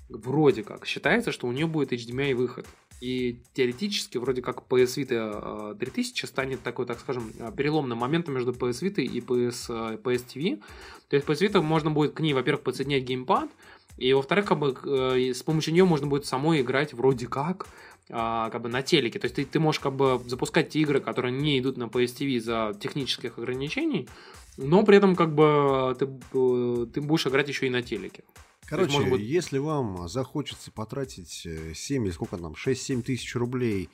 [SPEAKER 2] вроде как, считается, что у нее будет HDMI выход. И теоретически, вроде как PS Vita э, 3000 станет такой, так скажем, э, переломным моментом между PS Vita и PS, э, PS TV. То есть PS Vita можно будет к ней, во-первых, подсоединять геймпад, и во-вторых, как бы э, с помощью нее можно будет самой играть вроде как как бы на телеке. То есть ты, ты можешь как бы запускать те игры, которые не идут на PS TV из-за технических ограничений, но при этом как бы ты, э, ты будешь играть еще и на телеке.
[SPEAKER 1] Короче,
[SPEAKER 2] может быть-
[SPEAKER 1] если вам захочется потратить э, 7 или сколько там, 6-7 тысяч рублей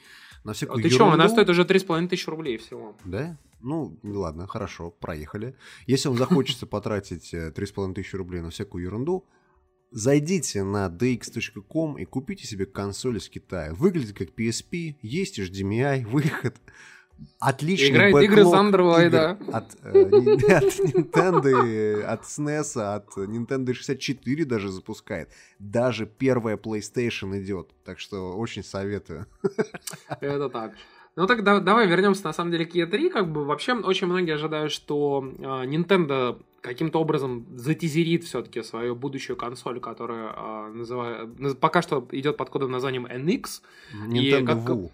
[SPEAKER 1] на
[SPEAKER 2] А
[SPEAKER 1] всякую
[SPEAKER 2] ты что, она
[SPEAKER 1] ерунду-
[SPEAKER 2] стоит уже 3,5 тысячи рублей всего.
[SPEAKER 1] Да? Ну, ладно, хорошо, проехали. Если вам захочется <laughs> потратить э, 3,5 тысячи рублей на всякую ерунду, зайдите на dx.com и купите себе консоль из Китая. Выглядит как PSP, есть HDMI, <laughs> выход. Отличный
[SPEAKER 2] Играет игры с
[SPEAKER 1] бэклог
[SPEAKER 2] андроида.
[SPEAKER 1] игр От, э, <laughs> от Nintendo, от SNES, от Nintendo 64 даже запускает. Даже первая PlayStation идет. Так что очень советую. <laughs>
[SPEAKER 2] Это так. Ну так да- давай вернемся на самом деле к E3. Как бы вообще очень многие ожидают, что э, Nintendo каким-то образом затизерит все-таки свою будущую консоль, которая э, называет, наз- пока что идет под кодовым названием NX.
[SPEAKER 1] Nintendo
[SPEAKER 2] как-
[SPEAKER 1] Wii.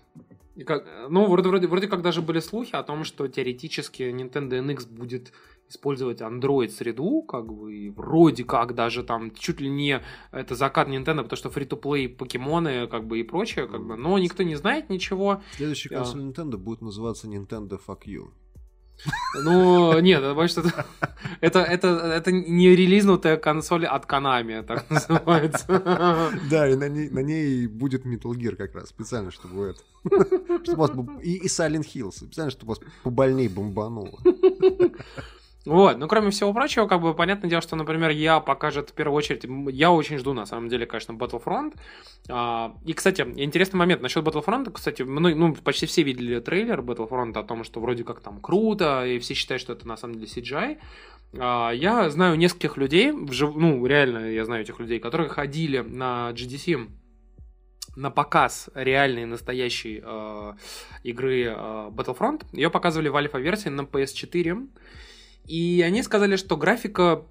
[SPEAKER 2] Как, ну, вроде, вроде, вроде как даже были слухи о том, что теоретически Nintendo NX будет использовать Android-среду, как бы, и вроде как даже там чуть ли не это закат Nintendo, потому что фри-то-плей покемоны, как бы, и прочее, как бы, но никто не знает ничего.
[SPEAKER 1] Следующая
[SPEAKER 2] Я-
[SPEAKER 1] консоль Nintendo будет называться Nintendo Fuck You.
[SPEAKER 2] Ну, нет, больше это, это, это, это не релизнутая консоль от Konami, так называется.
[SPEAKER 1] Да, и на ней, на ней будет Metal Gear как раз, специально, чтобы это... чтобы вас и, и Silent Hill, специально, чтобы вас побольней бомбануло.
[SPEAKER 2] Вот, ну кроме всего прочего, как бы понятное дело, что, например, я покажет в первую очередь, я очень жду, на самом деле, конечно, Battlefront. А, и, кстати, интересный момент насчет Battlefront, кстати, мы, ну, почти все видели трейлер Battlefront о том, что вроде как там круто, и все считают, что это на самом деле CGI. А, я знаю нескольких людей, ну, реально я знаю этих людей, которые ходили на GDC на показ реальной настоящей э, игры э, Battlefront. Ее показывали в альфа-версии на PS4. И они сказали, что графика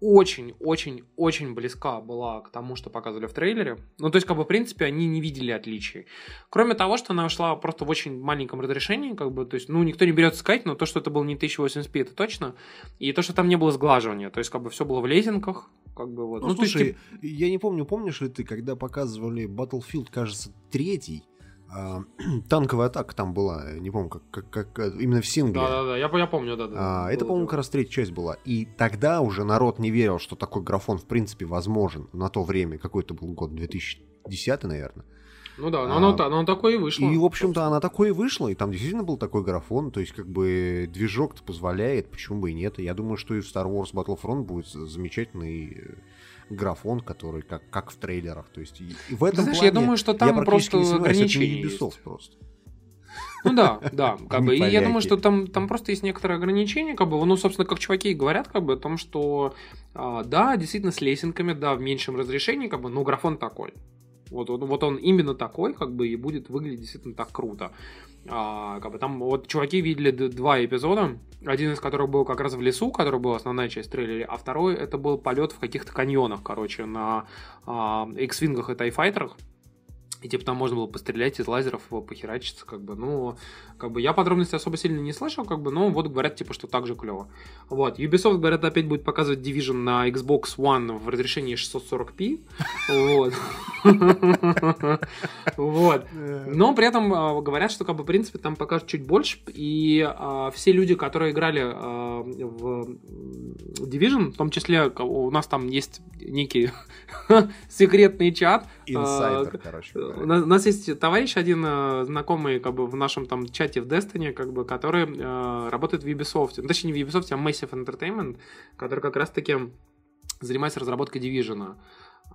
[SPEAKER 2] очень-очень-очень близка была к тому, что показывали в трейлере. Ну, то есть, как бы, в принципе, они не видели отличий. Кроме того, что она шла просто в очень маленьком разрешении, как бы, то есть, ну, никто не берется сказать, но то, что это было не 1080p, это точно. И то, что там не было сглаживания, то есть, как бы, все было в лезинках, как бы вот.
[SPEAKER 1] Ну, ну слушай, есть, я не помню, помнишь ли ты, когда показывали Battlefield, кажется, третий, <clears throat> танковая атака там была, не помню, как, как, как э, именно в сингле.
[SPEAKER 2] Да, да, да, я, я помню, да, да.
[SPEAKER 1] А, это, по-моему, как раз третья часть была. И тогда уже народ не верил, что такой графон в принципе возможен на то время. Какой-то был год 2010, наверное.
[SPEAKER 2] Ну да, но, а, оно, оно такое и вышло.
[SPEAKER 1] И, в общем-то, она такое и вышла, и там действительно был такой графон, то есть, как бы, движок-то позволяет, почему бы и нет. Я думаю, что и в Star Wars Battlefront будет замечательный э, графон, который как, как в трейлерах. То есть и, и в этом
[SPEAKER 2] Знаешь,
[SPEAKER 1] плане
[SPEAKER 2] я думаю, что там просто ограничения
[SPEAKER 1] это не Ubisoft просто.
[SPEAKER 2] Ну да, да, <laughs> как бы. И я думаю, что там, там просто есть некоторые ограничения, как бы, ну, собственно, как чуваки и говорят, как бы, о том, что а, да, действительно, с лесенками, да, в меньшем разрешении, как бы, но графон такой. Вот, вот, вот он именно такой, как бы, и будет выглядеть действительно так круто. А, как бы там вот чуваки видели два эпизода, один из которых был как раз в лесу, который был основная часть трейлера, а второй это был полет в каких-то каньонах, короче, на а, X-вингах и тайфайтерах. И типа там можно было пострелять из лазеров, похерачиться, как бы, ну, как бы я подробности особо сильно не слышал, как бы, но вот говорят, типа, что так же клево. Вот, Ubisoft, говорят, опять будет показывать Division на Xbox One в разрешении 640p, вот. Вот. Но при этом а, говорят, что, как бы, в принципе, там покажут чуть больше, и а, все люди, которые играли а, в Division, в том числе у нас там есть некий <laughs> секретный чат.
[SPEAKER 1] Инсайдер, короче
[SPEAKER 2] у нас, у нас есть товарищ один э, знакомый как бы в нашем там чате в Destiny, как бы, который э, работает в Ubisoft. Ну, точнее, не в Ubisoft, а Massive Entertainment, который как раз-таки занимается разработкой Division.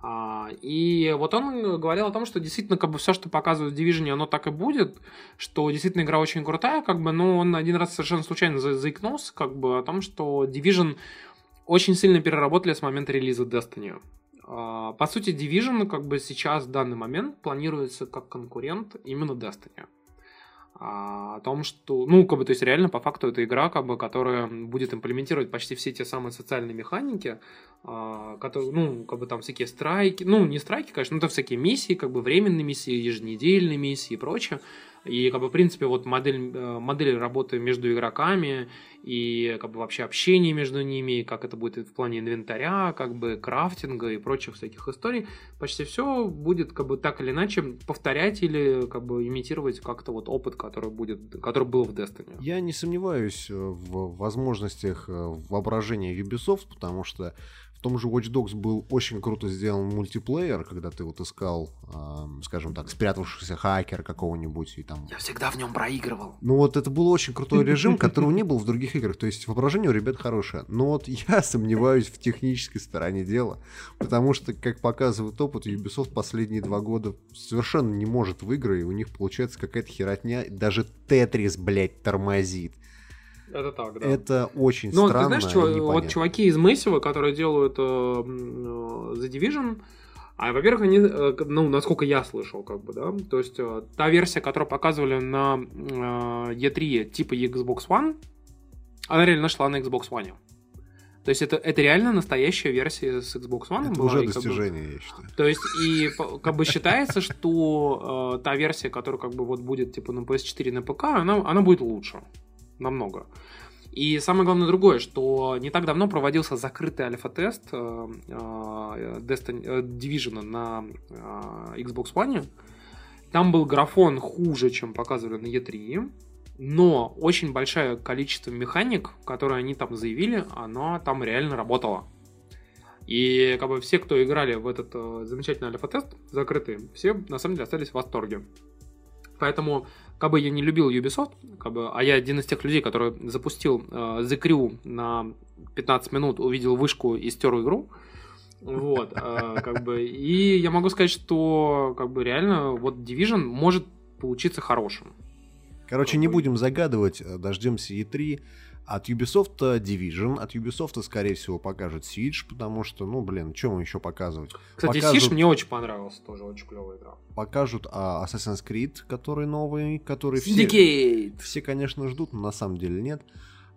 [SPEAKER 2] А, и вот он говорил о том, что действительно как бы все, что показывают в Division, оно так и будет, что действительно игра очень крутая, как бы, но он один раз совершенно случайно за заикнулся, как бы, о том, что Division очень сильно переработали с момента релиза Destiny. А, по сути, Division как бы сейчас в данный момент планируется как конкурент именно Destiny. А, о том, что, ну, как бы, то есть реально по факту это игра, как бы, которая будет имплементировать почти все те самые социальные механики, а, которые, ну, как бы там всякие страйки, ну, не страйки, конечно, но это всякие миссии, как бы временные миссии, еженедельные миссии и прочее. И, как бы, в принципе, вот модель, э, модель работы между игроками и, как бы, вообще общение между ними, как это будет в плане инвентаря, как бы, крафтинга и прочих всяких историй, почти все будет, как бы, так или иначе повторять или, как бы, имитировать как-то вот опыт, который будет, который был в Destiny.
[SPEAKER 1] Я не сомневаюсь в возможностях э, воображения Ubisoft, потому что в том же Watch Dogs был очень круто сделан мультиплеер, когда ты вот искал, э, скажем так, спрятавшийся хакер какого-нибудь и там...
[SPEAKER 2] Я всегда в нем проигрывал.
[SPEAKER 1] Ну вот это был очень крутой режим, которого не было в других играх. То есть воображение у ребят хорошее. Но вот я <laughs> сомневаюсь в технической стороне дела, потому что, как показывает опыт, Ubisoft последние два года совершенно не может в игры, и у них получается какая-то херотня. Даже Тетрис, блядь, тормозит.
[SPEAKER 2] Это так, да.
[SPEAKER 1] Это очень ну, странно.
[SPEAKER 2] Ну, ты знаешь, чув... вот чуваки из Massive, которые делают э, The Division, а, во-первых, они, э, ну, насколько я слышал, как бы, да, то есть э, та версия, которую показывали на э, E3 типа Xbox One, она реально шла на Xbox One. То есть это, это реально настоящая версия с Xbox One.
[SPEAKER 1] Это
[SPEAKER 2] была,
[SPEAKER 1] уже
[SPEAKER 2] и,
[SPEAKER 1] достижение,
[SPEAKER 2] бы,
[SPEAKER 1] я считаю.
[SPEAKER 2] То есть и как бы считается, что э, та версия, которая как бы вот будет типа на PS4 и на ПК, она, она будет лучше намного. И самое главное другое, что не так давно проводился закрытый альфа-тест э, э, Destiny, э, Division на Xbox One. Там был графон хуже, чем показывали на E3, но очень большое количество механик, которые они там заявили, оно там реально работало. И как бы все, кто играли в этот замечательный альфа-тест закрытый, все на самом деле остались в восторге. Поэтому как бы я не любил Ubisoft, как бы, а я один из тех людей, который запустил э, The Crew на 15 минут, увидел вышку и стер игру. Вот, э, как бы, и я могу сказать, что, как бы, реально, вот Division может получиться хорошим.
[SPEAKER 1] Короче, не будем загадывать, э, дождемся E3. От Ubisoft Division, от Ubisoft, скорее всего, покажет Siege, потому что, ну, блин, что им еще показывать?
[SPEAKER 2] Кстати,
[SPEAKER 1] покажут,
[SPEAKER 2] Siege мне очень понравился, тоже очень клевая игра.
[SPEAKER 1] Покажут а, Assassin's Creed, который новый, который все,
[SPEAKER 2] Syndicate!
[SPEAKER 1] все, конечно, ждут, но на самом деле нет.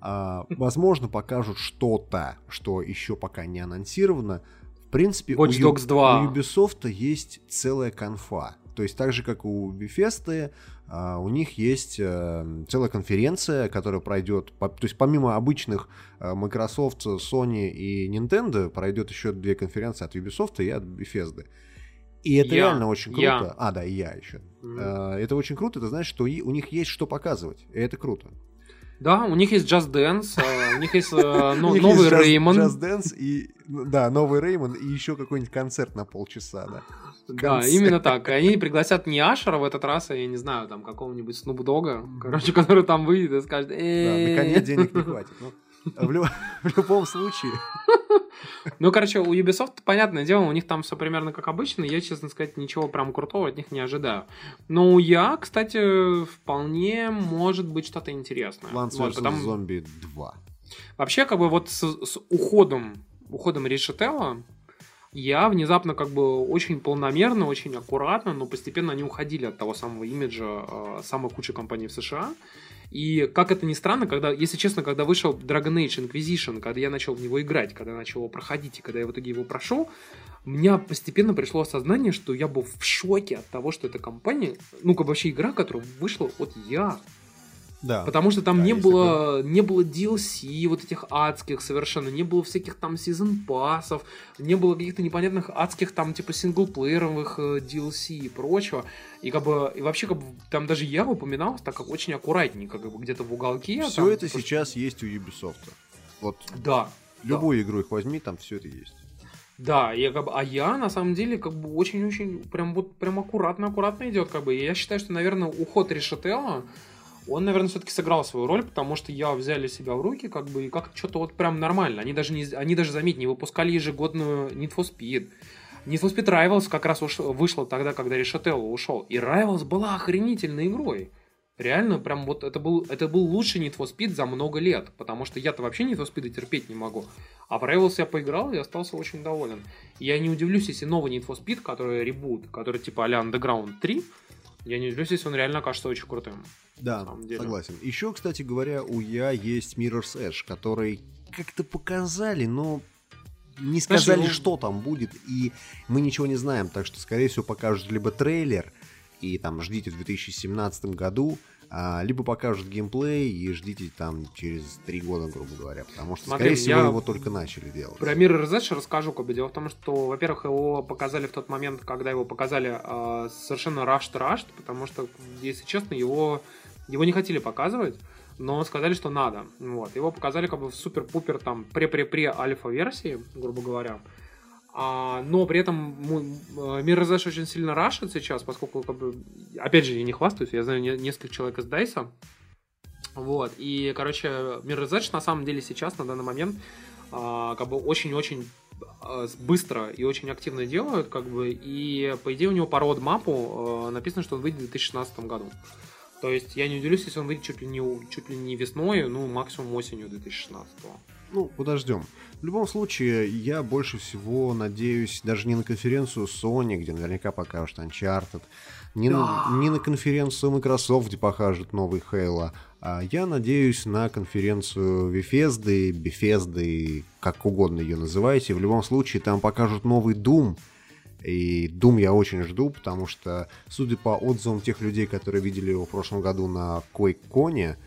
[SPEAKER 1] А, возможно, покажут что-то, что еще пока не анонсировано. В принципе, у,
[SPEAKER 2] Watch Dogs 2.
[SPEAKER 1] у Ubisoft есть целая конфа. То есть так же, как у Bethesda, у них есть э, целая конференция, которая пройдет, то есть помимо обычных э, Microsoft, Sony и Nintendo, пройдет еще две конференции от Ubisoft и от Bethesda. И это
[SPEAKER 2] Я.
[SPEAKER 1] реально очень круто.
[SPEAKER 2] Я.
[SPEAKER 1] А, да, и я еще.
[SPEAKER 2] Мгм.
[SPEAKER 1] Э, Это очень круто, это значит, что у них есть что показывать. И это круто.
[SPEAKER 2] Да, у них есть Just Dance, э, у них есть э, <laughs> новый Реймон.
[SPEAKER 1] Just Dance и, да, новый Реймон и еще какой-нибудь концерт на полчаса, да.
[SPEAKER 2] Да, именно так. Они пригласят не Ашера в этот раз, а я не знаю, там какого-нибудь Снуп Дога, короче, который там выйдет и скажет,
[SPEAKER 1] Да,
[SPEAKER 2] «Э-э-э».
[SPEAKER 1] на коне денег не хватит. Ну, в, лю- <laughs> в любом случае, <laughs>
[SPEAKER 2] Ну, короче, у Ubisoft, понятное дело, у них там все примерно как обычно. Я, честно сказать, ничего прям крутого от них не ожидаю. Но у я, кстати, вполне может быть что-то интересное.
[SPEAKER 1] Plants
[SPEAKER 2] Вот, потому-
[SPEAKER 1] Zombie 2.
[SPEAKER 2] Вообще, как бы вот с, с уходом, уходом Решетела, я внезапно как бы очень полномерно, очень аккуратно, но постепенно они уходили от того самого имиджа э, самой кучи компаний в США. И как это ни странно, когда, если честно, когда вышел Dragon Age Inquisition, когда я начал в него играть, когда я начал его проходить, и когда я в итоге его прошел, у меня постепенно пришло осознание, что я был в шоке от того, что эта компания, ну, как вообще игра, которая вышла от я,
[SPEAKER 1] Да.
[SPEAKER 2] Потому что там
[SPEAKER 1] Да,
[SPEAKER 2] не было, не было DLC вот этих адских совершенно, не было всяких там сезон пассов, не было каких-то непонятных адских там типа синглплееровых э, DLC и прочего. И как бы, и вообще как бы там даже я упоминался так как очень аккуратненько, как бы где-то в уголке.
[SPEAKER 1] Все
[SPEAKER 2] там,
[SPEAKER 1] это
[SPEAKER 2] типа,
[SPEAKER 1] сейчас есть у Ubisoft. Вот
[SPEAKER 2] Да,
[SPEAKER 1] любую игру их возьми, там все это есть.
[SPEAKER 2] Да, я как бы, а я на самом деле как бы очень-очень прям вот прям аккуратно-аккуратно идет как бы. И я считаю, что, наверное, уход Решетела, он, наверное, все-таки сыграл свою роль, потому что я взяли себя в руки, как бы, и как что-то вот прям нормально. Они даже, не, они даже, заметь, не выпускали ежегодную Need for Speed. Need for Speed Rivals как раз уш, вышла тогда, когда Решетелло ушел. И Rivals была охренительной игрой. Реально, прям вот это был, это был лучший Need for Speed за много лет, потому что я-то вообще Need for Speed терпеть не могу. А в Rivals я поиграл и остался очень доволен. Я не удивлюсь, если новый Need for Speed, который ребут, который типа а-ля Underground 3, я не удивлюсь, если он реально окажется очень крутым.
[SPEAKER 1] Да, согласен. Еще, кстати говоря, у Я есть Mirror's Edge, который как-то показали, но не
[SPEAKER 2] Знаешь,
[SPEAKER 1] сказали,
[SPEAKER 2] его-
[SPEAKER 1] что там будет, и мы ничего не знаем, так что, скорее всего, покажут либо трейлер, и там ждите в 2017 году, либо покажут геймплей и ждите там через три года, грубо говоря, потому что,
[SPEAKER 2] Смотри,
[SPEAKER 1] скорее всего, его только начали делать.
[SPEAKER 2] Про Mirror's Edge расскажу, как бы дело в том, что, во-первых, его показали в тот момент, когда его показали э, совершенно rushed, потому что, если честно, его, его не хотели показывать, но сказали, что надо. Вот. Его показали как бы в супер-пупер там пре-пре-пре альфа-версии, грубо говоря. А, но при этом э, Mirror's Edge очень сильно рашит сейчас, поскольку, как бы, опять же, я не хвастаюсь, я знаю не- нескольких человек из Дайса. Вот, и, короче, Mirror's Edge на самом деле сейчас, на данный момент, а, как бы очень-очень а, быстро и очень активно делают, как бы, и, по идее, у него по родмапу а, написано, что он выйдет в 2016 году. То есть я не удивлюсь, если он выйдет чуть ли не, чуть ли не весной, ну, максимум осенью 2016.
[SPEAKER 1] Ну, подождем. В любом случае, я больше всего надеюсь даже не на конференцию Sony, где наверняка покажут Uncharted, не,
[SPEAKER 2] Да.
[SPEAKER 1] на, не на конференцию Microsoft, где покажут новый Halo, а я надеюсь на конференцию Bethesda, Bethesda, как угодно ее называйте. В любом случае, там покажут новый Doom, и Doom я очень жду, потому что, судя по отзывам тех людей, которые видели его в прошлом году на QuakeCon,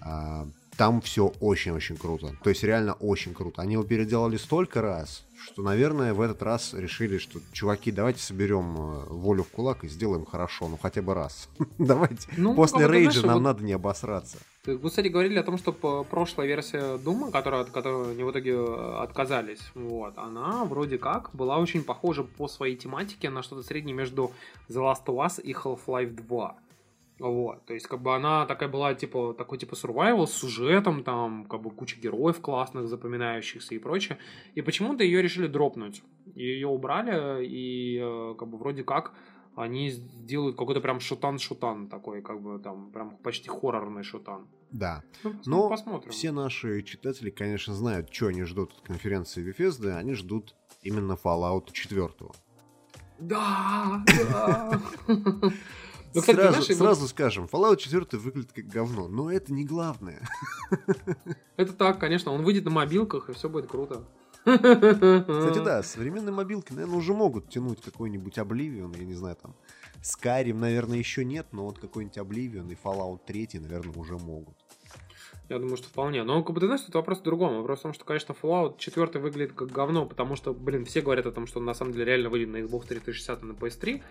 [SPEAKER 1] а, там все очень-очень круто. То есть реально очень круто. Они его переделали столько раз, что, наверное, в этот раз решили, что, чуваки, давайте соберем э, волю в кулак и сделаем хорошо, ну хотя бы раз. <laughs> Давайте.
[SPEAKER 2] Ну,
[SPEAKER 1] После
[SPEAKER 2] как бы,
[SPEAKER 1] рейджа
[SPEAKER 2] знаешь,
[SPEAKER 1] нам
[SPEAKER 2] вот-
[SPEAKER 1] надо не обосраться.
[SPEAKER 2] Вы, кстати, говорили о том, что прошлая версия Дума, которая, от которой они в итоге э, отказались, вот, она вроде как была очень похожа по своей тематике на что-то среднее между The Last of Us и Half-Life 2. Вот, то есть, как бы она такая была, типа, такой, типа, survival с сюжетом, там, как бы, куча героев классных, запоминающихся и прочее. И почему-то ее решили дропнуть. Ее убрали, и, э, как бы, вроде как, они сделают какой-то прям шутан-шутан такой, как бы, там, прям почти хоррорный шутан.
[SPEAKER 1] Да. Ну, Но посмотрим. все наши читатели, конечно, знают, что они ждут от конференции Bethesda. Они ждут именно Fallout 4.
[SPEAKER 2] Да, да. <laughs>
[SPEAKER 1] Ну, кстати, сразу, знаешь, сразу вот... скажем, Fallout 4 выглядит как говно, но это не главное.
[SPEAKER 2] Это так, конечно, он выйдет на мобилках, и все будет круто.
[SPEAKER 1] Кстати, да, современные мобилки, наверное, уже могут тянуть какой-нибудь Oblivion, я не знаю, там, Skyrim, наверное, еще нет, но вот какой-нибудь Oblivion и Fallout 3, наверное, уже могут.
[SPEAKER 2] Я думаю, что вполне. Но, как бы, ты знаешь, тут вопрос в другом. Вопрос в том, что, конечно, Fallout 4 выглядит как говно, потому что, блин, все говорят о том, что он на самом деле реально выйдет на Xbox 360 и на PS3.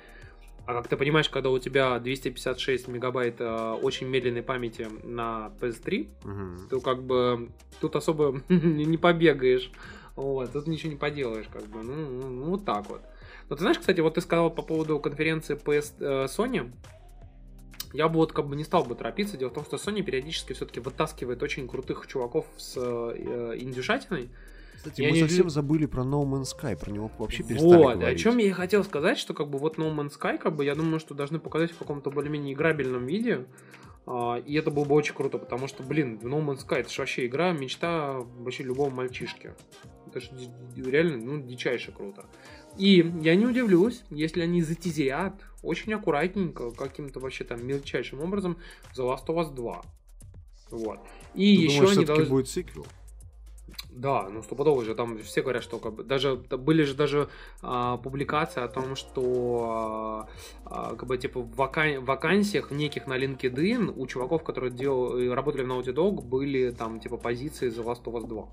[SPEAKER 2] А как ты понимаешь, когда у тебя 256 мегабайт э, очень медленной памяти на PS3, угу. то как бы тут особо <laughs> не побегаешь. Вот, тут ничего не поделаешь, как бы. Ну, ну, ну, вот так вот. Но ты знаешь, кстати, вот ты сказал по поводу конференции PS э, Sony. Я бы вот как бы не стал бы торопиться. Дело в том, что Sony периодически все-таки вытаскивает очень крутых чуваков с э, индюшатиной.
[SPEAKER 1] Кстати, я мы не... совсем забыли про No Man's Sky, про него вообще перестали вот, говорить.
[SPEAKER 2] о чем я и хотел сказать, что как бы вот No Man's Sky, как бы я думаю, что должны показать в каком-то более-менее играбельном виде. А, и это было бы очень круто, потому что, блин, No Man's Sky это же вообще игра, мечта вообще любого мальчишки. Это же реально, ну, дичайше круто. И я не удивлюсь, если они затизерят очень аккуратненько, каким-то вообще там мельчайшим образом The Last of Us 2. Вот. И
[SPEAKER 1] Ты
[SPEAKER 2] еще
[SPEAKER 1] думаешь, они должны... будет сиквел?
[SPEAKER 2] Да, ну стопудово же, там все говорят, что как бы, даже были же даже а, публикации о том, что а, как бы типа в вакан- вакансиях неких на LinkedIn у чуваков, которые дел- работали в Naughty Dog, были там типа позиции The Last of Us 2.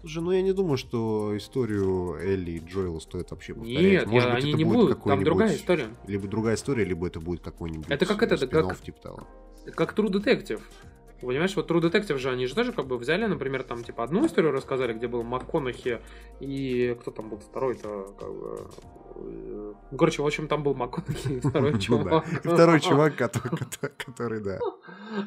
[SPEAKER 1] Слушай, ну я не думаю, что историю Элли и Джоэла стоит вообще повторять.
[SPEAKER 2] Нет, Может я, быть, они это не будет будут. Там другая история.
[SPEAKER 1] Либо другая история, либо это будет какой-нибудь
[SPEAKER 2] Это как это, как, типа того. как True Detective. Понимаешь, вот True Detective же, они же тоже как бы взяли, например, там, типа, одну историю рассказали, где был МакКонахи и кто там был второй-то, как бы, э, ну, короче, в общем, там был МакКонахи и второй <laughs> чувак.
[SPEAKER 1] Второй <laughs> чувак, который, да.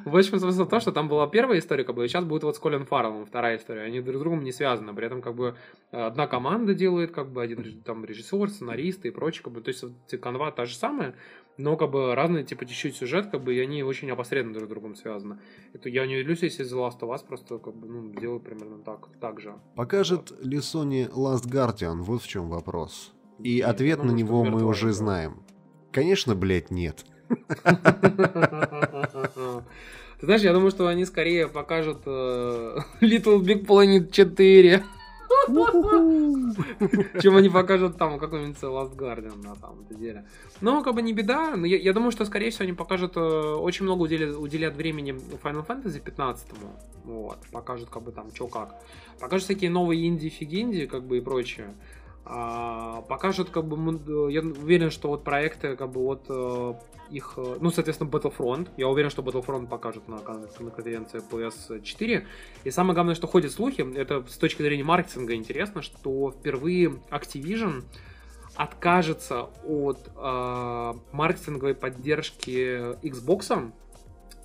[SPEAKER 2] В общем, смысл в том, что там была первая история, как бы, и сейчас будет вот с Колин Фарреллом вторая история. Они друг с другом не связаны. При этом, как бы, одна команда делает, как бы, один там режиссер, сценарист и прочее, как бы, то есть, канва та же самая, но как бы разные, типа, чуть-чуть сюжет, как бы, и они очень опосредованно друг с другом связаны. Это я не удивлюсь, если The Last of Us просто, как бы, ну, делают примерно так, так же.
[SPEAKER 1] Покажет вот. ли Sony Last Guardian? Вот в чем вопрос. И нет, ответ на него мы уже да. знаем. Конечно, блядь, нет. <laughs>
[SPEAKER 2] Ты знаешь, я думаю, что они скорее покажут э, <laughs> Little Big Planet 4. Чем они покажут там какой-нибудь Last Guardian на самом-то деле. Но как бы не беда. Но я, я думаю, что скорее всего они покажут э, очень много уделят, уделят времени Final Fantasy 15. Вот. Покажут как бы там что как. Покажут всякие новые инди-фигинди как бы и прочее. А, покажут, как бы, я уверен, что вот проекты, как бы, вот э, их, э, ну, соответственно, Battlefront. Я уверен, что Battlefront покажут на, на конференции PS4. И самое главное, что ходят слухи, это с точки зрения маркетинга интересно, что впервые Activision откажется от э, маркетинговой поддержки Xbox,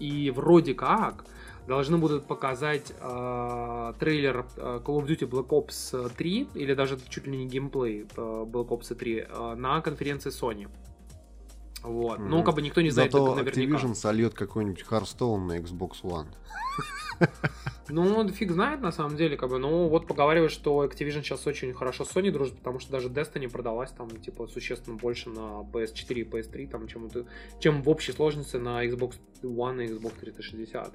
[SPEAKER 2] и вроде как должны будут показать э, трейлер э, Call of Duty Black Ops 3 или даже чуть ли не геймплей э, Black Ops 3 э, на конференции Sony. Вот. Mm-hmm. Ну, как бы никто не знает
[SPEAKER 1] Зато наверняка. Activision сольет какой-нибудь Hearthstone на Xbox One. <laughs>
[SPEAKER 2] Ну, фиг знает, на самом деле, как бы, ну, вот поговаривают, что Activision сейчас очень хорошо с Sony дружит, потому что даже Destiny продалась там, типа, существенно больше на PS4 и PS3, там, чем, чем в общей сложности на Xbox One и Xbox 360.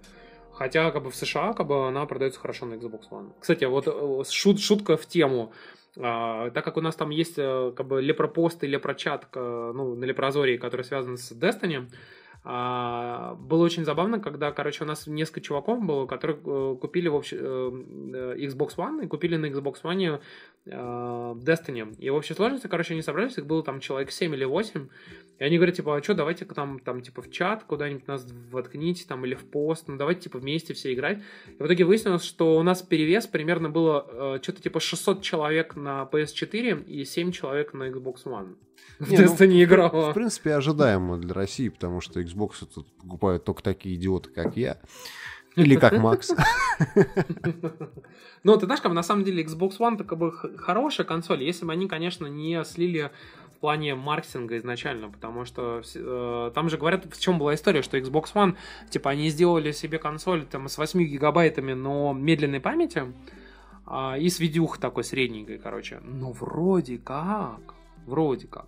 [SPEAKER 2] Хотя, как бы, в США, как бы, она продается хорошо на Xbox One. Кстати, вот э, шут, шутка в тему. А, так как у нас там есть э, как бы лепропост и лепрочат ну, на лепрозории, который связан с Destiny, а, было очень забавно, когда, короче, у нас несколько чуваков было, которые э, купили в общем, э, Xbox One и купили на Xbox One э, Destiny. И в общей сложности, короче, они собрались, их было там человек 7 или 8, и они говорят, типа, а что, давайте там, там, типа, в чат куда-нибудь нас воткните, там, или в пост, ну, давайте, типа, вместе все играть. И в итоге выяснилось, что у нас перевес примерно было что-то типа 600 человек на PS4 и 7 человек на Xbox One. В <laughs>
[SPEAKER 1] Не, ну,
[SPEAKER 2] Destiny
[SPEAKER 1] В принципе, ожидаемо для России, потому что Xbox тут покупают только такие идиоты, как я. Или как Макс. <laughs>
[SPEAKER 2] Ну, ты знаешь, как на самом деле Xbox One это как бы хорошая консоль, если бы они, конечно, не слили в плане маркетинга изначально, потому что э, там же говорят, в чем была история, что Xbox One, типа, они сделали себе консоль там с 8 гигабайтами, но медленной памяти, а, и с видюх такой средненькой, короче. Ну, вроде как, вроде как.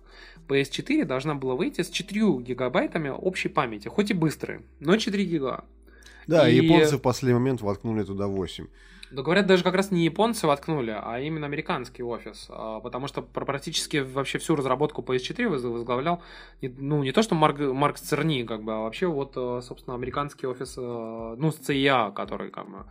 [SPEAKER 2] PS4 должна была выйти с 4 гигабайтами общей памяти, хоть и быстрой, но 4 гига.
[SPEAKER 1] Да,
[SPEAKER 2] И-
[SPEAKER 1] японцы в последний момент воткнули туда 8.
[SPEAKER 2] Да говорят, даже как раз не японцы воткнули, а именно американский офис. А, Потому что практически вообще всю разработку PS4 воз- возглавлял, ну, не то что Марк, Марк Церни, как бы, а вообще вот, э, собственно, американский офис, э, ну, с CIA, который, как бы...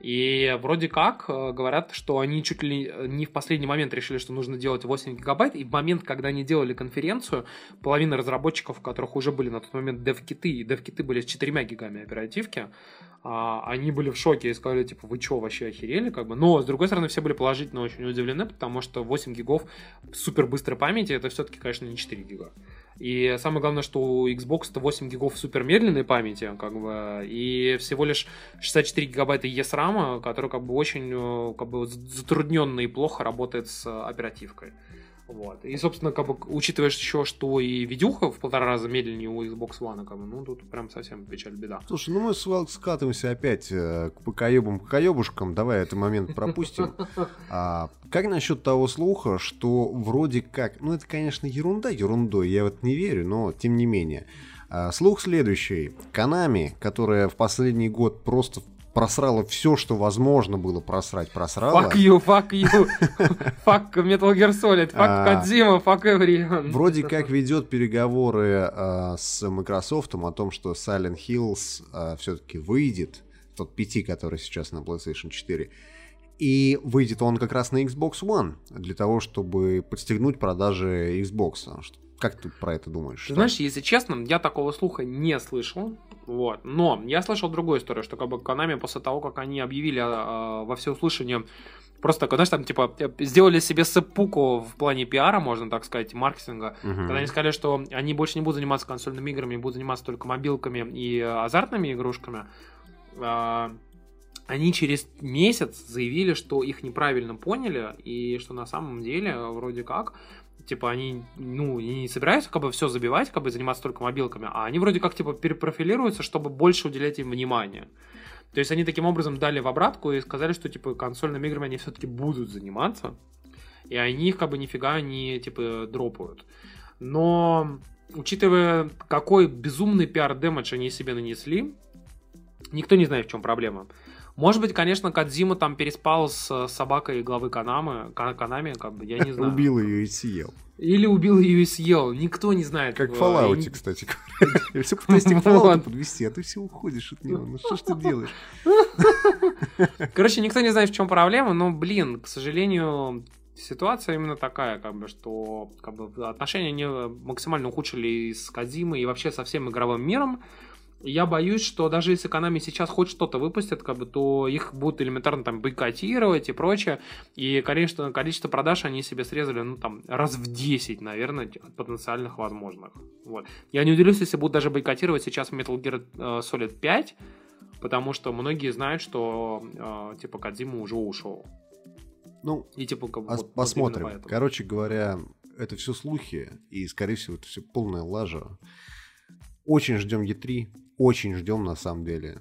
[SPEAKER 2] И вроде как э, говорят, что они чуть ли не в последний момент решили, что нужно делать 8 гигабайт, и в момент, когда они делали конференцию, половина разработчиков, у которых уже были на тот момент дев-киты, и дев-киты были с 4 гигами оперативки, а, они были в шоке и сказали, типа, вы чё, вообще охерели, как бы. Но, с другой стороны, все были положительно очень удивлены, потому что 8 гигов супер быстрой памяти, это все-таки, конечно, не 4 гига. И самое главное, что у Xbox это 8 гигов супер медленной памяти, как бы, и всего лишь 64 гигабайта ESRAM, который как бы очень э, как бы затрудненно и плохо работает с э, оперативкой. Вот. И, собственно, как бы, учитывая еще, что и видюха в полтора раза медленнее у Xbox One, как бы, ну, тут прям совсем печаль беда.
[SPEAKER 1] Слушай, ну мы с скатываемся опять э, к покоебам покоебушкам. Давай этот момент пропустим. <laughs> А, как насчет того слуха, что вроде как... Ну, это, конечно, ерунда ерундой, я в это не верю, но тем не менее. А, слух следующий. Канами, которая в последний год просто просрала все, что возможно было просрать, просрала.
[SPEAKER 2] Fuck you, fuck you, <laughs> fuck Metal Gear Solid, fuck
[SPEAKER 1] А.
[SPEAKER 2] Kojima, fuck everyone.
[SPEAKER 1] Вроде как ведет переговоры э, с Microsoft о том, что Silent Hills все-таки выйдет, тот PT, который сейчас на PlayStation 4, и выйдет он как раз на Xbox One, для того, чтобы подстегнуть продажи Xbox. Как ты про это думаешь?
[SPEAKER 2] Ты знаешь, если честно, я такого слуха не слышал. Вот. Но я слышал другую историю, что как бы Konami после того, как они объявили а, во всеуслышание Просто, знаешь, там, типа, сделали себе сепуку в плане пиара, можно так сказать, маркетинга.
[SPEAKER 1] Мгм.
[SPEAKER 2] Когда они сказали, что они больше не будут заниматься консольными играми, будут заниматься только мобилками и э, азартными игрушками, а, они через месяц заявили, что их неправильно поняли, и что на самом деле, вроде как, типа, они, ну, не собираются как бы все забивать, как бы заниматься только мобилками, а они вроде как, типа, перепрофилируются, чтобы больше уделять им внимания. То есть они таким образом дали в обратку и сказали, что, типа, консольными играми они все-таки будут заниматься, и они их как бы нифига не, типа, дропают. Но, учитывая, какой безумный пиар-дэмэдж они себе нанесли, никто не знает, в чем проблема. Может быть, конечно, Кадзима там переспал с собакой главы Канамы, Ка- Канами, как бы, я не знаю.
[SPEAKER 1] Убил ее и съел.
[SPEAKER 2] Или убил ее и съел, никто не знает.
[SPEAKER 1] Как в
[SPEAKER 2] Э,
[SPEAKER 1] Fallout, кстати все пытаюсь тебя Fallout подвести, а ты все уходишь от него. Ну что ж ты делаешь? <laughs>
[SPEAKER 2] Короче, никто не знает, в чем проблема, но, блин, к сожалению, ситуация именно такая, как бы, что как бы, отношения они максимально ухудшили и с Кадзимой, и вообще со всем игровым миром. Я боюсь, что даже если Konami сейчас хоть что-то выпустят, как бы, то их будут элементарно там бойкотировать и прочее. И, конечно, количество продаж они себе срезали, ну, там, раз в 10, наверное, от потенциальных возможных. Вот. Я не удивлюсь, если будут даже бойкотировать сейчас Metal Gear э, Solid 5, потому что многие знают, что, э, типа, Кадзима уже ушел.
[SPEAKER 1] Ну,
[SPEAKER 2] И, типа, как вот- вот
[SPEAKER 1] Посмотрим.
[SPEAKER 2] поэтому.
[SPEAKER 1] Короче говоря, это все слухи, и, скорее всего, это все полная лажа. Очень ждем E3, очень ждем на самом деле.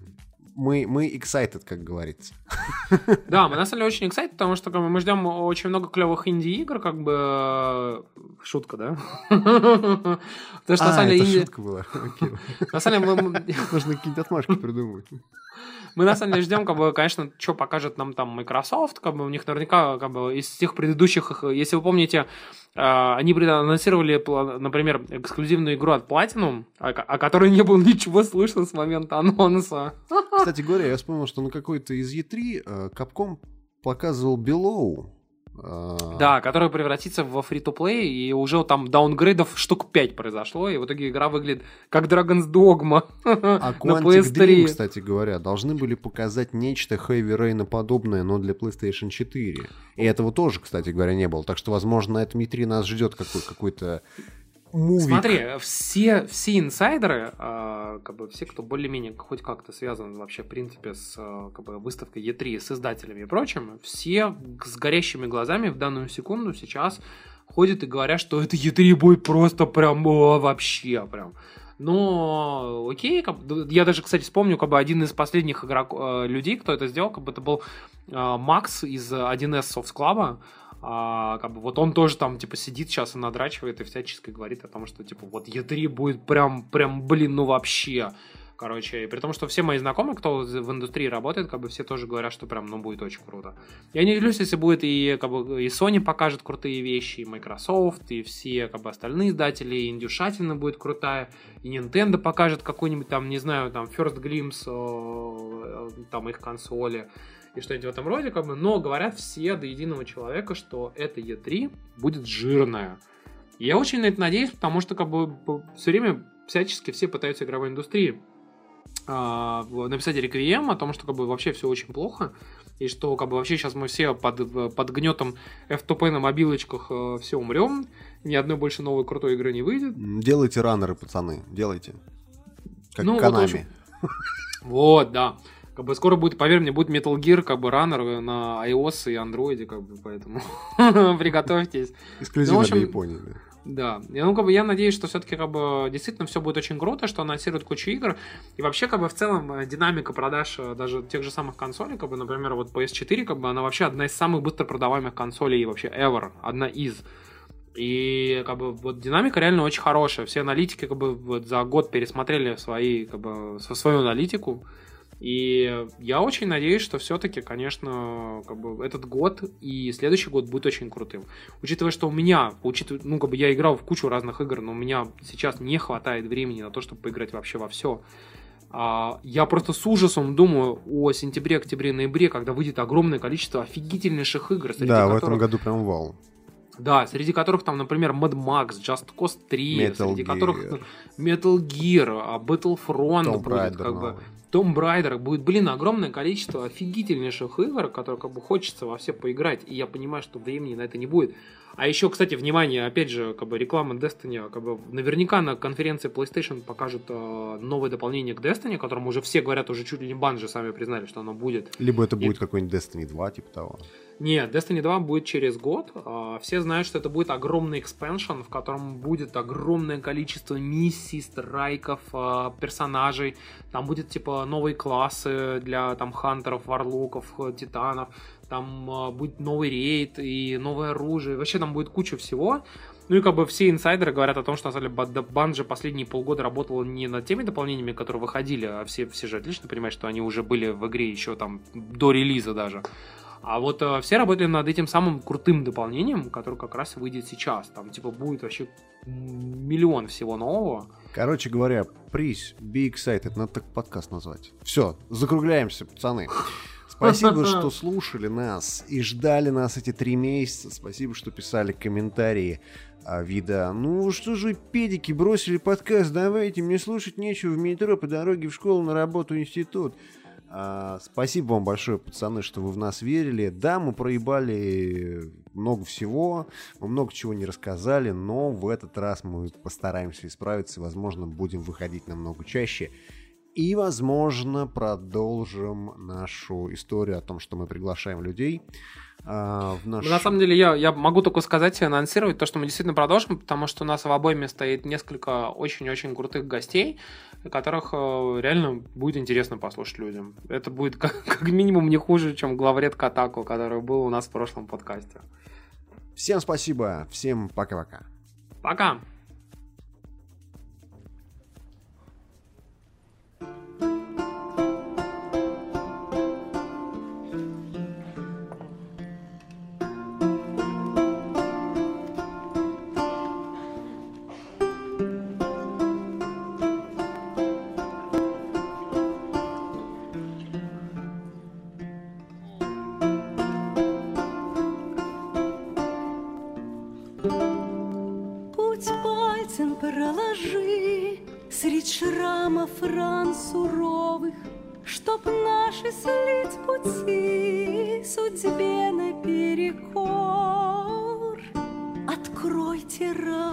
[SPEAKER 1] Мы, мы excited, как говорится. <laughs>
[SPEAKER 2] Да, мы на самом деле очень excited, потому что как бы, мы ждем очень много клевых инди-игр, как бы... э, Шутка, да? <laughs> Потому что на
[SPEAKER 1] А,
[SPEAKER 2] самом деле
[SPEAKER 1] это
[SPEAKER 2] инди-
[SPEAKER 1] шутка была. Окей. <laughs>
[SPEAKER 2] на самом деле мы-
[SPEAKER 1] Нужно какие-то отмашки придумать.
[SPEAKER 2] Мы на самом деле ждем, как бы, конечно, что покажет нам там Microsoft, как бы у них наверняка, как бы, из тех предыдущих, их, если вы помните, они анонсировали, например, эксклюзивную игру от Platinum, о, ко- о которой не было <laughs> ничего слышно с момента анонса.
[SPEAKER 1] Кстати говоря, я вспомнил, что на какой-то из E3 э, Capcom показывал Below. А,
[SPEAKER 2] Да, который превратится во фри-то-плей, и уже там даунгрейдов штук 5 произошло, и в итоге игра выглядит как Dragon's Dogma <laughs>
[SPEAKER 1] А
[SPEAKER 2] на
[SPEAKER 1] Quantic Dream,
[SPEAKER 2] PS3.
[SPEAKER 1] кстати говоря, должны были показать нечто Heavy Rain подобное, но для PlayStation 4. И этого тоже, кстати говоря, не было. Так что, возможно, на этом E3 нас ждет какой- какой-то мувик.
[SPEAKER 2] Смотри, все, все инсайдеры, а, как бы все, кто более-менее хоть как-то связан вообще, в принципе, с а, как бы, выставкой E3, с издателями и прочим, все с горящими глазами в данную секунду сейчас ходят и говорят, что это E3 будет просто прям о, вообще прям. Но окей, как я даже, кстати, вспомню, как бы один из последних игрок, э, людей, кто это сделал, как бы это был э, Макс из 1С Soft Club, а, как бы вот он тоже там, типа, сидит сейчас и надрачивает и всячески говорит о том, что, типа, вот Е3 будет прям, прям, блин, ну вообще. Короче, и при том, что все мои знакомые, кто в индустрии работает, как бы все тоже говорят, что прям, ну, будет очень круто. Я не удивлюсь, если будет и, как бы, и Sony покажет крутые вещи, и Microsoft, и все, как бы, остальные издатели, и Индюшатина будет крутая, и Nintendo покажет какой-нибудь там, не знаю, там, First Glimpse, там, их консоли, и что-нибудь в этом роде, как бы, но говорят все до единого человека, что это E3 будет жирная. Я очень на это надеюсь, потому что, как бы, все время всячески все пытаются игровой индустрии в- написать реквием о том, что как бы вообще все очень плохо, и что как бы вообще сейчас мы все под, под гнетом F2P на мобилочках все умрем, ни одной больше новой крутой игры не выйдет.
[SPEAKER 1] Делайте раннеры, пацаны, делайте. Как
[SPEAKER 2] Ну, вот
[SPEAKER 1] Konami.
[SPEAKER 2] очень- <laughs> Вот, да. Как бы скоро будет, поверь мне, будет Metal Gear, как бы раннер на iOS и Android, как бы, поэтому приготовьтесь.
[SPEAKER 1] Эксклюзивно
[SPEAKER 2] Ну,
[SPEAKER 1] для Японии. да.
[SPEAKER 2] Да, и, ну, как бы я надеюсь, что все-таки как бы действительно все будет очень круто, что анонсируют кучу игр. И вообще, как бы в целом э, динамика продаж э, даже тех же самых консолей, как бы, например, вот PS4, как бы она вообще одна из самых быстро продаваемых консолей вообще ever, одна из. И как бы вот динамика реально очень хорошая. Все аналитики как бы вот за год пересмотрели свои, как бы, свою аналитику. И я очень надеюсь, что все-таки, конечно, как бы этот год и следующий год будет очень крутым. Учитывая, что у меня, учитывая, ну, как бы я играл в кучу разных игр, но у меня сейчас не хватает времени на то, чтобы поиграть вообще во все. я просто с ужасом думаю о сентябре, октябре, ноябре, когда выйдет огромное количество офигительнейших игр, среди
[SPEAKER 1] Да, в
[SPEAKER 2] которых
[SPEAKER 1] этом году прям вал.
[SPEAKER 2] да, среди которых там, например, Mad Max, Just Cause 3,
[SPEAKER 1] Metal
[SPEAKER 2] среди которых
[SPEAKER 1] Gear.
[SPEAKER 2] Metal Gear, а Battlefront
[SPEAKER 1] Tomb
[SPEAKER 2] будет,
[SPEAKER 1] Raider
[SPEAKER 2] как бы. Tomb Raider будет, блин, огромное количество офигительнейших игр, которые как бы хочется во все поиграть, и я понимаю, что времени на это не будет. А еще, кстати, внимание, опять же, как бы реклама Destiny, как бы наверняка на конференции PlayStation покажут э, новое дополнение к Destiny, о котором уже все говорят, уже чуть ли не банжи сами признали, что оно будет.
[SPEAKER 1] Либо это
[SPEAKER 2] И-
[SPEAKER 1] будет какой-нибудь Destiny 2, типа того.
[SPEAKER 2] Нет, Destiny 2 будет через год. А, Все знают, что это будет огромный экспеншн, в котором будет огромное количество миссий, страйков, а, персонажей. Там будет типа новые классы для там хантеров, варлоков, титанов. Там а, будет новый рейд и новое оружие. Вообще там будет куча всего. Ну и как бы все инсайдеры говорят о том, что на самом деле Банжи последние полгода работала не над теми дополнениями, которые выходили, а все, все же отлично понимают, что они уже были в игре еще там до релиза даже. А вот э, все работали над этим самым крутым дополнением, которое как раз выйдет сейчас. Там типа будет вообще миллион всего нового.
[SPEAKER 1] Короче говоря, приз, be excited, надо так подкаст назвать. Все, закругляемся, пацаны. Спасибо, <laughs> что слушали нас и ждали нас эти три месяца. Спасибо, что писали комментарии а, вида. Ну что же, педики, бросили подкаст, давайте, мне слушать нечего в метро, по дороге в школу, на работу, институт. А, спасибо вам большое, пацаны, что вы в нас верили. Да, мы проебали много всего, мы много чего не рассказали, но в этот раз мы постараемся исправиться возможно, будем выходить намного чаще. И, возможно, продолжим нашу историю о том, что мы приглашаем людей а, в наш...
[SPEAKER 2] На самом деле я, я могу только сказать и анонсировать то, что мы действительно продолжим, потому что у нас в обойме стоит несколько очень-очень крутых гостей, которых э, реально будет интересно послушать людям. Это будет <laughs> как, как минимум не хуже, чем главред Катаку, который был у нас в прошлом подкасте.
[SPEAKER 1] Всем спасибо, всем пока-пока.
[SPEAKER 2] Пока!
[SPEAKER 3] фран суровых, Чтоб наши слить пути судьбе наперекор. Откройте рай,